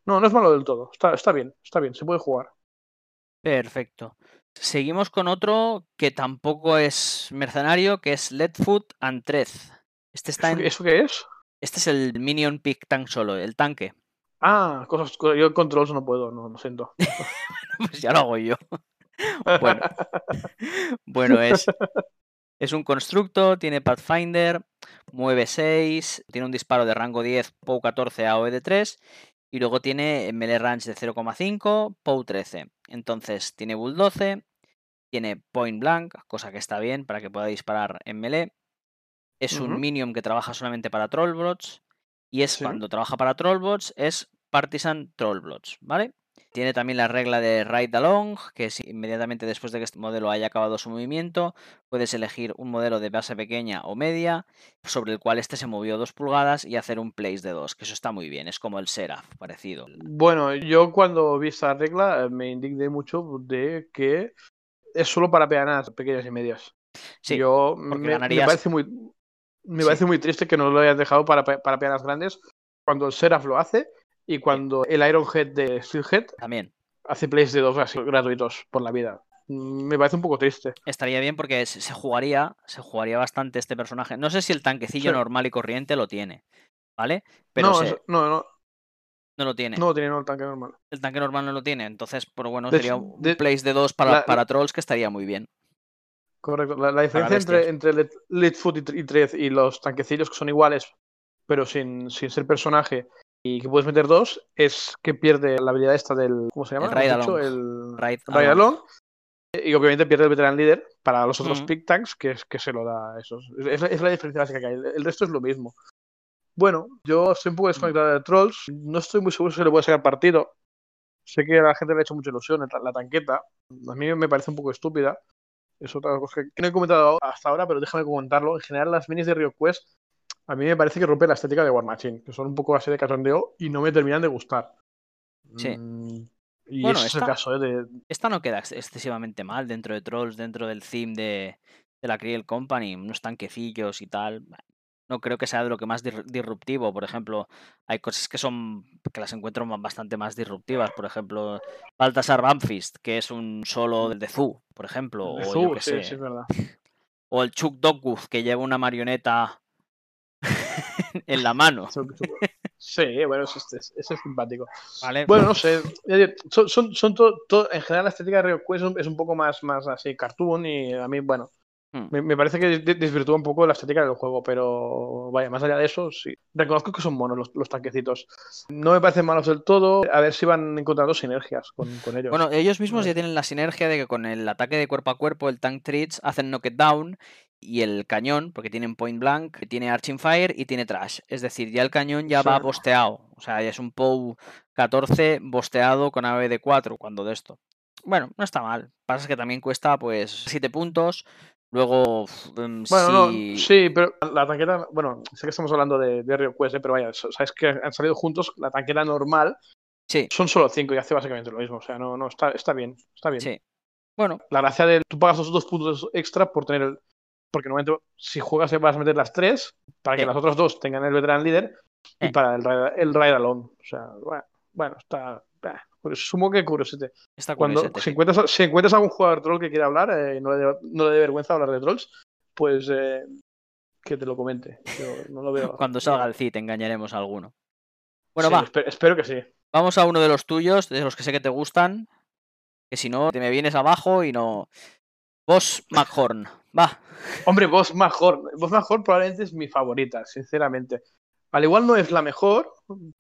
No, no es malo del todo. Está, está bien, está bien, se puede jugar. Perfecto. Seguimos con otro que tampoco es mercenario, que es Leadfoot and Tread. Este está ¿Eso, en. qué- ¿Eso qué es? Este es el Minion Pick Tank solo, el tanque. Ah, cosas. Yo controls no puedo, no, lo siento. Pues ya lo hago yo. Bueno, bueno es, es un constructo, tiene Pathfinder, mueve 6, tiene un disparo de rango 10, POU 14, AOE de 3 y luego tiene melee range de 0,5, POU 13. Entonces tiene bull 12, tiene point blank, cosa que está bien para que pueda disparar en melee. Es un minion que trabaja solamente para trollbots y es Sí. cuando trabaja para trollbots es partisan trollbots, ¿vale? Tiene también la regla de Ride Along, que es inmediatamente después de que este modelo haya acabado su movimiento, puedes elegir un modelo de base pequeña o media, sobre el cual este se movió 2 pulgadas y hacer un place de 2, que eso está muy bien, es como el Seraph, parecido. Bueno, yo cuando vi esta regla eh, me indigné mucho de que es solo para peanas pequeñas y medias. Sí, yo me, me ganarías- parece muy Me Sí. parece muy triste que no lo hayas dejado para, para pianas grandes cuando el Seraph lo hace y cuando el Ironhead de Steelhead También. hace plays de dos así, gratuitos por la vida. Mm, Me parece un poco triste. Estaría bien porque se se jugaría, se jugaría bastante este personaje. No sé si el tanquecillo Sí. normal y corriente lo tiene, ¿vale? Pero no, se- es- no, no, no lo tiene. no lo tiene no, el tanque normal. El tanque normal no lo tiene. Entonces, pero bueno, De- sería un de- place de dos para, la- para trolls que estaría muy bien. Correcto. La, la diferencia entre, entre Litfoot y, y y los tanquecillos que son iguales, pero sin, sin ser personaje y que puedes meter dos, es que pierde la habilidad esta del. ¿Cómo se llama? El Along. El Along. Along. Y obviamente pierde el veteran líder para los otros Ujú. pick tanks, que, es, que se lo da a esos. Es, la- es la diferencia básica que hay. El, el resto es lo mismo. Bueno, yo estoy un poco desconectado de Trolls. No estoy muy seguro si le puede sacar partido. Sé que a la gente le ha hecho mucha ilusión la tanqueta. A mí me parece un poco estúpida. Es otra cosa que no he comentado hasta ahora, pero déjame comentarlo. En general, las minis de Rio Quest a mí me parece que rompen la estética de War Machine, que son un poco así de cachondeo y no me terminan de gustar. Sí. Mm, y Bueno, ese es el caso, ¿eh? De, Esta no queda ex- excesivamente mal dentro de Trolls, dentro del theme de, de la Creel Company, unos tanquecillos y tal. No creo que sea de lo que más disruptivo. Por ejemplo, hay cosas que son que las encuentro bastante más disruptivas. Por ejemplo, Baltasar Banfist, que es un solo del de Zoo, por ejemplo. de o, yo Zoo, qué sí, sé. sí, es verdad. o el Chuck Dogwood, que lleva una marioneta en la mano. Sí, bueno, ese es, simpático. ¿vale? Bueno, no sé. Son, son, son todo, todo- en general, la estética de Rio Quest es un- es un poco más, más así, cartoon y a mí, bueno. Hmm. Me, me parece que de- desvirtúa un poco la estética del juego, pero vaya, más allá de eso, sí. Reconozco que son monos los, los tanquecitos. No me parecen malos del todo. A ver si van encontrando sinergias con, con ellos. Bueno, ellos mismos ya tienen la sinergia de que con el ataque de cuerpo a cuerpo, el tank treats hacen knockdown y el cañón, porque tienen point blank, tiene arching fire y tiene trash. Es decir, ya el cañón ya va bosteado. O sea, ya es un POW 14 bosteado con AV de 4 cuando de esto. Bueno, no está mal. Pasa que también cuesta pues 7 puntos. Luego, em, Bueno, si- no, sí, pero la tanqueta, bueno, sé que estamos hablando de, de Rio Quest, eh, pero vaya, sabes que han salido juntos, la tanqueta normal sí, son solo 5 y hace básicamente lo mismo, o sea, no, no, está, está bien, está bien. sí. Bueno, La gracia de tú pagas los dos puntos extra por tener el, porque normalmente si juegas eh, vas a meter las 3 para que Sí. las otras dos tengan el veteran líder y Eh. para el, el ride alone, o sea, bueno, bueno está, pues supongo que curiosete. está Cuando curiosete, si encuentras, si encuentras algún jugador troll que quiera hablar, eh, no, le dé, no le dé vergüenza hablar de trolls, pues eh, que te lo comente. Yo no lo veo. Cuando salga el CIT engañaremos a alguno. Bueno, Sí, va. espe- espero que sí. Vamos a uno de los tuyos, de los que sé que te gustan. Que si no, te me vienes abajo y no. Boss McHorn. Va. Hombre, Boss Major. Boss Major probablemente es mi favorita, sinceramente. Al igual no es la mejor,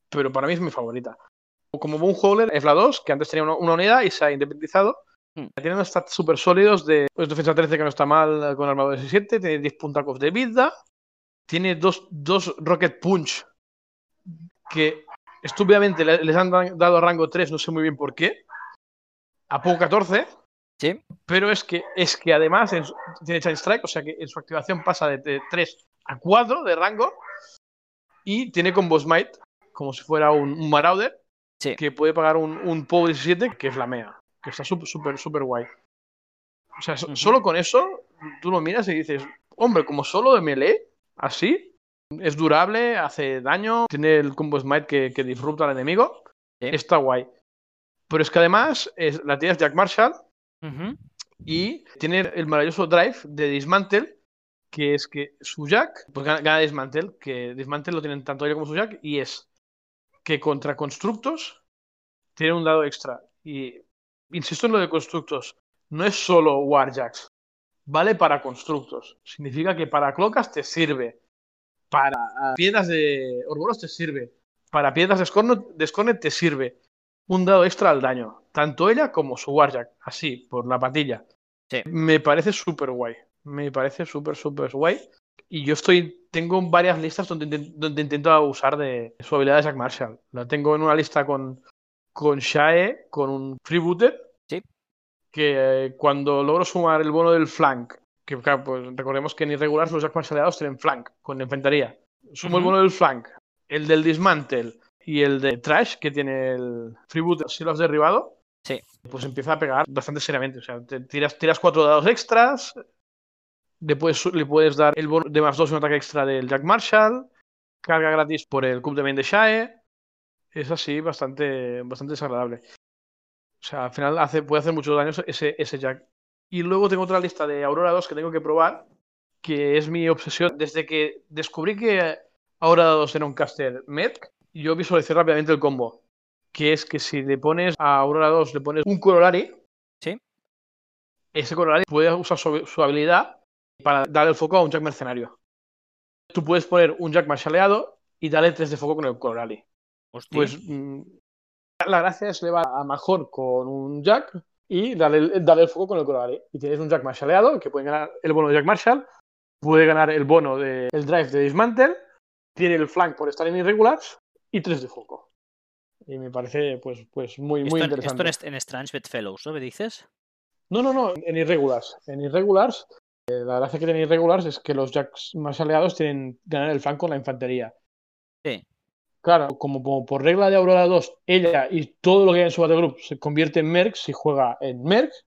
pero para mí es mi favorita. Como Boom Howler es la 2, que antes tenía una, una unidad y se ha independizado. Hmm. Tiene unos stats súper sólidos de pues, defensa 13, que no está mal con armadura 17. Tiene 10 puntacos de vida. Tiene dos, dos Rocket Punch que estúpidamente le- les han dado rango 3, no sé muy bien por qué. A poco 14. Sí. Pero es que, es que además su- tiene Chain Strike, o sea que en su activación pasa de, de 3 a 4 de rango. Y tiene Combo Smite, como si fuera un, un Marauder, Sí. que puede pagar un, un POW 17 que flamea. Que está súper, súper, súper guay. O sea, solo con eso, tú lo miras y dices, hombre, como solo de melee, así, es durable, hace daño, tiene el Combo Smite que, que disrupta al enemigo. Sí. Está guay. Pero es que además es, la tienes Jack Marshall y tiene el maravilloso drive de Dismantle, que es que su Jack, pues gana, gana Dismantle, que Dismantle lo tienen tanto ella como su Jack, y es que contra constructos tiene un dado extra. Y insisto en lo de constructos, no es solo Warjacks, vale para constructos. Significa que para clocas te sirve, para piedras de Orboros te sirve, para piedras de Scornet, de Scornet te sirve. Un dado extra al daño, tanto ella como su Warjack, así, por la patilla. Sí. Me parece súper guay. Me parece súper, súper guay. Y yo estoy, tengo varias listas donde, donde intento abusar de su habilidad de Jack Marshall. La tengo en una lista con, con Shae, con un freebooter. Sí. Que eh, cuando logro sumar el bono del flank, que claro, pues recordemos que en irregular los Jack Marshalleados tienen flank, con infantería. Sumo el bono del flank, el del dismantle y el de trash, que tiene el freebooter, si lo has derribado. Sí. Pues empieza a pegar bastante seriamente. O sea, te tiras, tiras cuatro dados extras, Le puedes, le puedes dar el bono de más 2 un ataque extra del Jack Marshall. Carga gratis por el Cup de Main de Shae. Es así, bastante, bastante desagradable. O sea, al final hace, puede hacer muchos daños ese, ese Jack. Y luego tengo otra lista de Aurora 2 que tengo que probar, que es mi obsesión. Desde que descubrí que Aurora 2 era un caster Merc, yo visualicé rápidamente el combo. Que es que si le pones a Aurora 2, le pones un Corolari. Sí. Ese Corolari puede usar su, su habilidad para dar el foco a un Jack mercenario. Tú puedes poner un Jack marshaleado y darle 3 de foco con el. Hostia. Pues mm, la gracia es llevar a mejor con un Jack y darle, el- darle el foco con el Corolari. Y tienes un Jack marshaleado que puede ganar el bono de Jack Marshall, puede ganar el bono del drive de Dismantle, tiene el flank por estar en irregulars y 3 de foco. Y me parece pues, pues muy, esto, muy interesante. esto en, en Strange Bedfellows, ¿no me dices? No, no, no, en irregulars. En irregulars, la gracia que tiene irregulars es que los jacks más aliados tienen ganar el flanco con la infantería. Sí. Claro, como, como por regla de Aurora 2, ella y todo lo que hay en su Battlegroup se convierte en Mercs si juega en Mercs,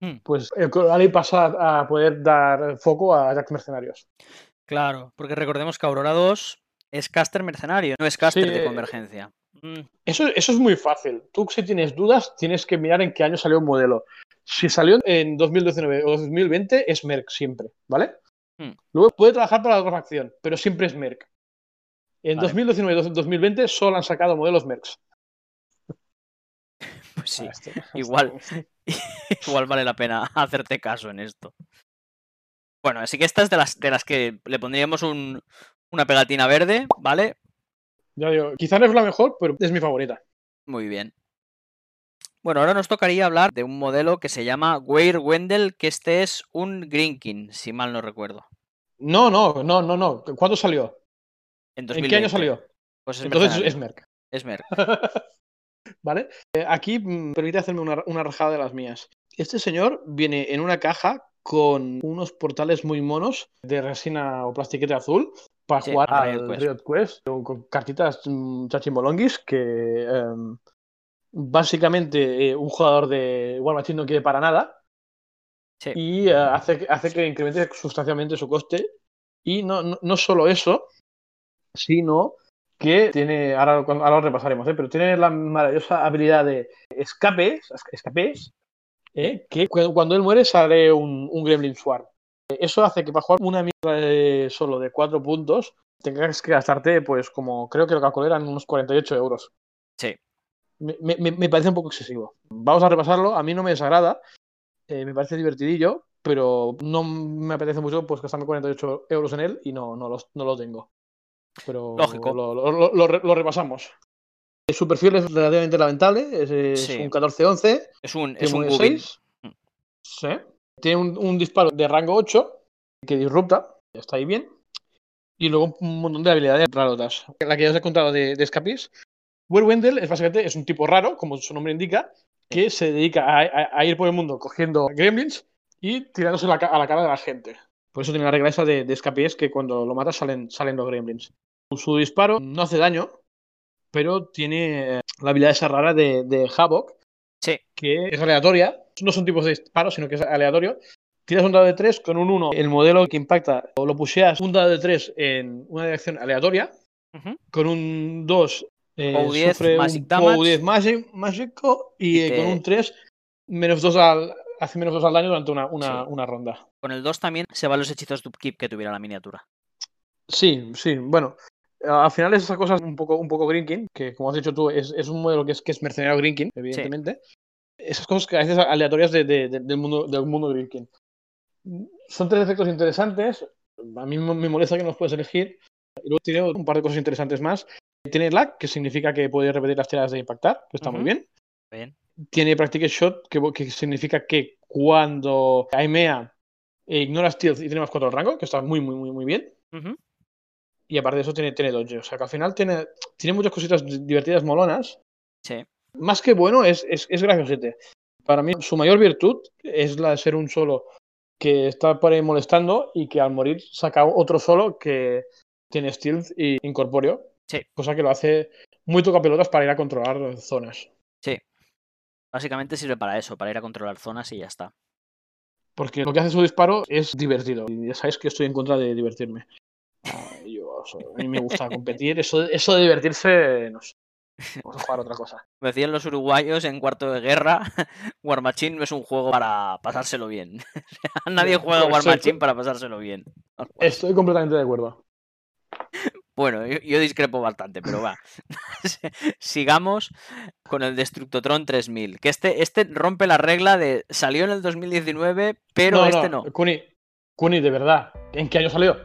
Hmm. pues el Corali pasa a poder dar foco a jacks mercenarios. Claro, porque recordemos que Aurora 2 es caster mercenario, no es caster Sí, de eh, convergencia. Mm, Eso, eso es muy fácil. Tú, si tienes dudas, tienes que mirar en qué año salió un modelo. Si salió en 2019 o 2020, es Merck siempre, ¿vale? Hmm. Luego puede trabajar para la otra facción, pero siempre es Merck. En Vale. 2019 y 2020 solo han sacado modelos Mercs. pues sí, Ah, igual. igual vale la pena hacerte caso en esto. Bueno, así que esta es de las, de las que le pondríamos un- una pegatina verde, ¿vale? Ya digo, quizá no es la mejor, pero es mi favorita. Muy bien. Bueno, ahora nos tocaría hablar de un modelo que se llama Weir Wendell, que este es un Greenkin, si mal no recuerdo. No, no, no, no, no. ¿Cuándo salió? En, ¿En qué año 2020. salió? Pues es Entonces es Merck. es Merc. ¿Vale? Eh, Aquí mm, permite hacerme una, una rajada de las mías. Este señor viene en una caja con unos portales muy monos de resina o plastiquete azul para Sí, jugar al Riot Quest. Riot Quest con, con cartitas mm, chachimbolonguis que em, básicamente eh, un jugador de War Machine no quiere para nada Sí. y eh, hace, que- hace que incremente sustancialmente su coste. Y no, no, no solo eso, sino que tiene, ahora, lo- ahora lo repasaremos, ¿eh? pero tiene la maravillosa habilidad de escapes, escapes ¿eh? que cu- cuando él muere sale un, un Gremlin Swarm. Eso hace que para jugar una mierda de- solo de 4 puntos tengas que gastarte, pues como creo que lo calculé eran unos 48 euros. Sí. Me, me- me parece un poco excesivo. Vamos a repasarlo, a mí no me desagrada, eh, me parece divertidillo, pero no me apetece mucho pues gastarme 48 euros en él y no, no, los- no lo tengo. Pero Lógico. Lo, lo- lo- lo re- lo repasamos. Su perfil es relativamente lamentable, es, es Sí. un 14-11, Es un, es un un Gubin. 6. Sí. Tiene un, un disparo de rango 8 que disrupta, está ahí bien. Y luego un montón de habilidades rarotas. La que ya os he contado de, de Escapis. Wendell es básicamente es un tipo raro, como su nombre indica, que se dedica a, a- a ir por el mundo cogiendo gremlins y tirándose la a la cara de la gente. Por eso tiene la regla esa de, de Escapis que cuando lo matas salen, salen los gremlins. Su disparo no hace daño, pero tiene eh, la habilidad esa rara de, de Havoc, Sí. que es aleatoria. No son tipos de disparos, sino que es aleatorio. Tiras un dado de 3 con un 1. El modelo que impacta o lo pusheas un dado de 3 en una dirección aleatoria. Con un 2 eh, O 10 sufre magic un damage. POU 10 magic- mágico y, Y eh, te- con un 3 menos 2 al, hace menos 2 al daño durante una, una, Sí. una ronda. Con el 2 también se van los hechizos de upkeep que tuviera la miniatura. Sí, sí, bueno. Al final es esa cosa un poco, un poco Greenkin, que como has dicho tú, es, es un modelo que es, que es mercenario Greenkin, evidentemente. Esas cosas que a veces aleatorias de- de- de- del mundo, del mundo Greenkin. Son tres efectos interesantes. A mí me me molesta que no los puedes elegir. Y luego tiene un par de cosas interesantes más. Tiene lag, que significa que puede repetir las tiradas de impactar, que está muy bien. Bien. Tiene Practice Shot, que, que significa que cuando aimea e ignora Stealth y tiene más 4 al rango, que está muy, muy, muy, muy bien. Y aparte de eso tiene, tiene dodge. O sea que al final tiene, tiene muchas cositas divertidas, molonas. Sí. Más que bueno, es, es, es graciosete. Para mí, su mayor virtud es la de ser un solo que está por ahí molestando y que al morir saca otro solo que tiene stealth y incorpóreo. Sí. Cosa que lo hace muy tocapelotas para ir a controlar zonas. Básicamente sirve para eso, para ir a controlar zonas y ya está. Porque lo que hace su disparo es divertido. Y ya sabéis que estoy en contra de divertirme. Yo, a mí me gusta competir. Eso, eso de divertirse, no sé. Vamos a jugar otra cosa. Me decían los uruguayos en cuarto de guerra, War Machine no es un juego para pasárselo bien. Nadie juega War Machine para pasárselo bien. Estoy completamente de acuerdo. Bueno, yo, discrepo bastante, pero va. Sigamos con el Destructotron 3000. Que este, este rompe la regla de salió en el 2019, pero este no. Kuni, Kuni, de verdad. ¿En qué año salió?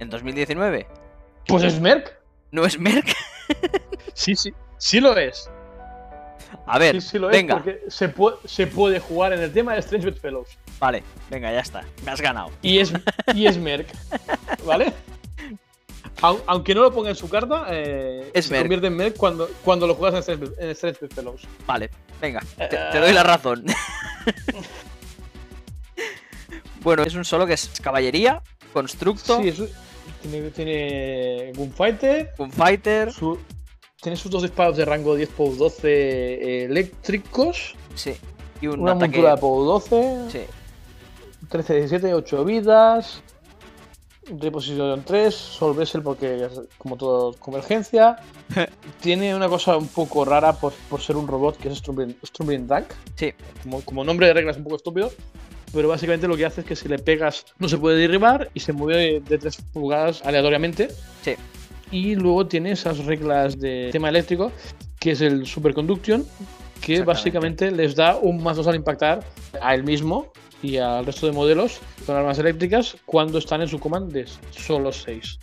¿En 2019? Pues es Merck. ¿No es Merck? sí, sí. Sí lo es. A ver, sí, sí lo venga. Es porque se puede, se puede jugar en el tema de Strange Fellows. Vale, venga, ya está. Me has ganado. Y es, y es Merck. ¿Vale? Aunque no lo ponga en su carta, eh, se convierte en Merc cuando, cuando lo juegas en Strange, Fellows. Vale, venga, te, doy la razón. bueno, es un solo que es caballería, constructo. Sí, tiene, tiene Gunfighter. Gunfighter. tiene sus dos disparos de rango 10 POW 12 eléctricos. Sí. Y una montura de POW 12. Sí. 13, 17, 8 vidas. Reposición 3, Sol el porque es como todo convergencia. Tiene una cosa un poco rara por, ser un robot que es Stumbling Tank. Sí. Como, nombre de reglas un poco estúpido. Pero básicamente lo que hace es que si le pegas no se puede derribar y se mueve de 3 pulgadas aleatoriamente. Sí. Y luego tiene esas reglas de tema eléctrico, que es el Superconduction, que básicamente les da un más 2 al impactar a él mismo y al resto de modelos con armas eléctricas cuando están en su command de solo 6.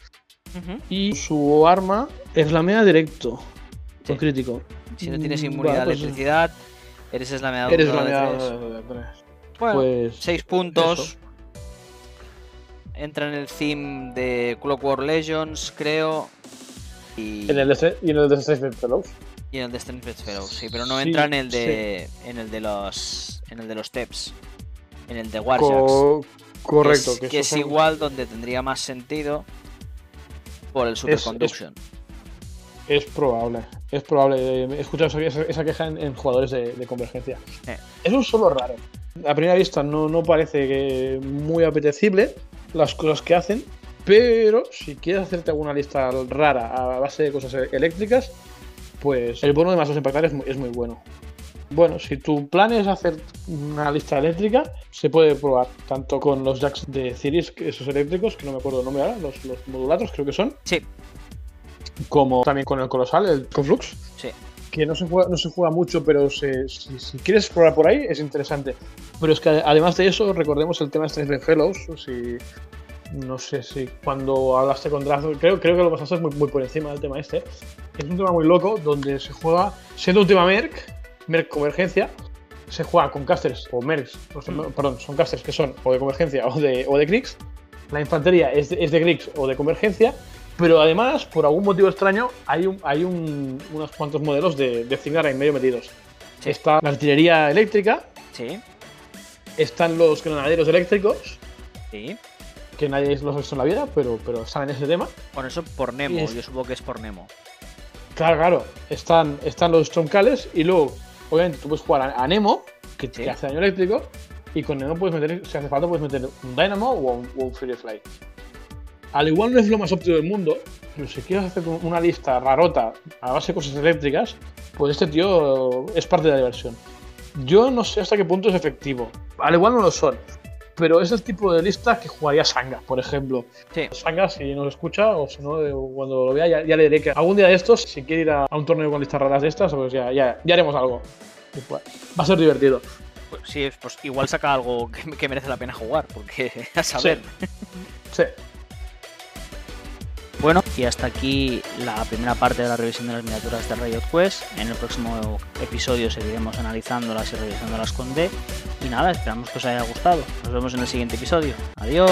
Y su arma es la directo, con crítico. Si no tienes mm, inmunidad a pues, electricidad, eres eslameado. Eres de 3. Bueno, pues 6 puntos. Entra en el theme de Clockwork Legends, creo. Y en el de, y en el de Strange Fellows. Y en el de Strange Fellows, sí, pero no entra en el de. en el de los. en el de los Steps en el de Warjacks. correcto. Que es, igual donde tendría más sentido por el Superconduction. Es, probable, es probable. He escuchado esa, queja en, jugadores de, convergencia. Eh. Es un solo raro. A primera vista no, no parece muy apetecible las cosas que hacen, pero si quieres hacerte alguna lista rara a base de cosas eléctricas, pues el bono de masas impactar es es muy bueno. Bueno, si tu plan es hacer una lista eléctrica, se puede probar tanto con los jacks de Ciris, esos eléctricos, que no me acuerdo el nombre ahora, los, los modulatos creo que son. Sí. Como también con el colosal, el Conflux. Sí. Que no se juega, no se juega mucho, pero si, quieres explorar por ahí, es interesante. Pero es que además de eso, recordemos el tema de Strange Fellows. Si, no sé si cuando hablaste con Drazo, creo, creo que lo pasaste muy, muy por encima del tema este. Es un tema muy loco donde se juega, siendo un tema Merc, Merc Convergencia, se juega con casters o Mercs, mm. perdón, son casters que son o de Convergencia o de, o de Griggs. La infantería es de, es de Griggs o de Convergencia, pero además, por algún motivo extraño, hay, un, hay unos cuantos modelos de, de Zingara en medio metidos. Está la artillería eléctrica. Sí. Están los granaderos eléctricos. Sí. Que nadie los ha visto en la vida, pero, pero están en ese tema. Bueno, eso por Nemo, yo supongo que es por Nemo. Claro, claro. Están, están los troncales y luego obviamente tú puedes jugar a, Nemo, que, hace daño eléctrico, y con Nemo puedes meter, si hace falta, puedes meter un Dynamo o un, o Fly. Al igual no es lo más óptimo del mundo, pero si quieres hacer una lista rarota a base de cosas eléctricas, pues este tío es parte de la diversión. Yo no sé hasta qué punto es efectivo. Al igual no lo son. Pero es el tipo de lista que jugaría Sanga, por ejemplo. Sí. Sanga, si nos escucha o si no, cuando lo vea, ya, le diré que algún día de estos, si quiere ir a, un torneo con listas raras de estas, pues ya, ya, ya haremos algo. Pues, va a ser divertido. Pues sí, pues igual saca algo que, merece la pena jugar, porque a saber. sí. Bueno, y hasta aquí la primera parte de la revisión de las miniaturas de Riot Quest. En el próximo episodio seguiremos analizándolas y revisándolas con D. Y nada, esperamos que os haya gustado. Nos vemos en el siguiente episodio. Adiós.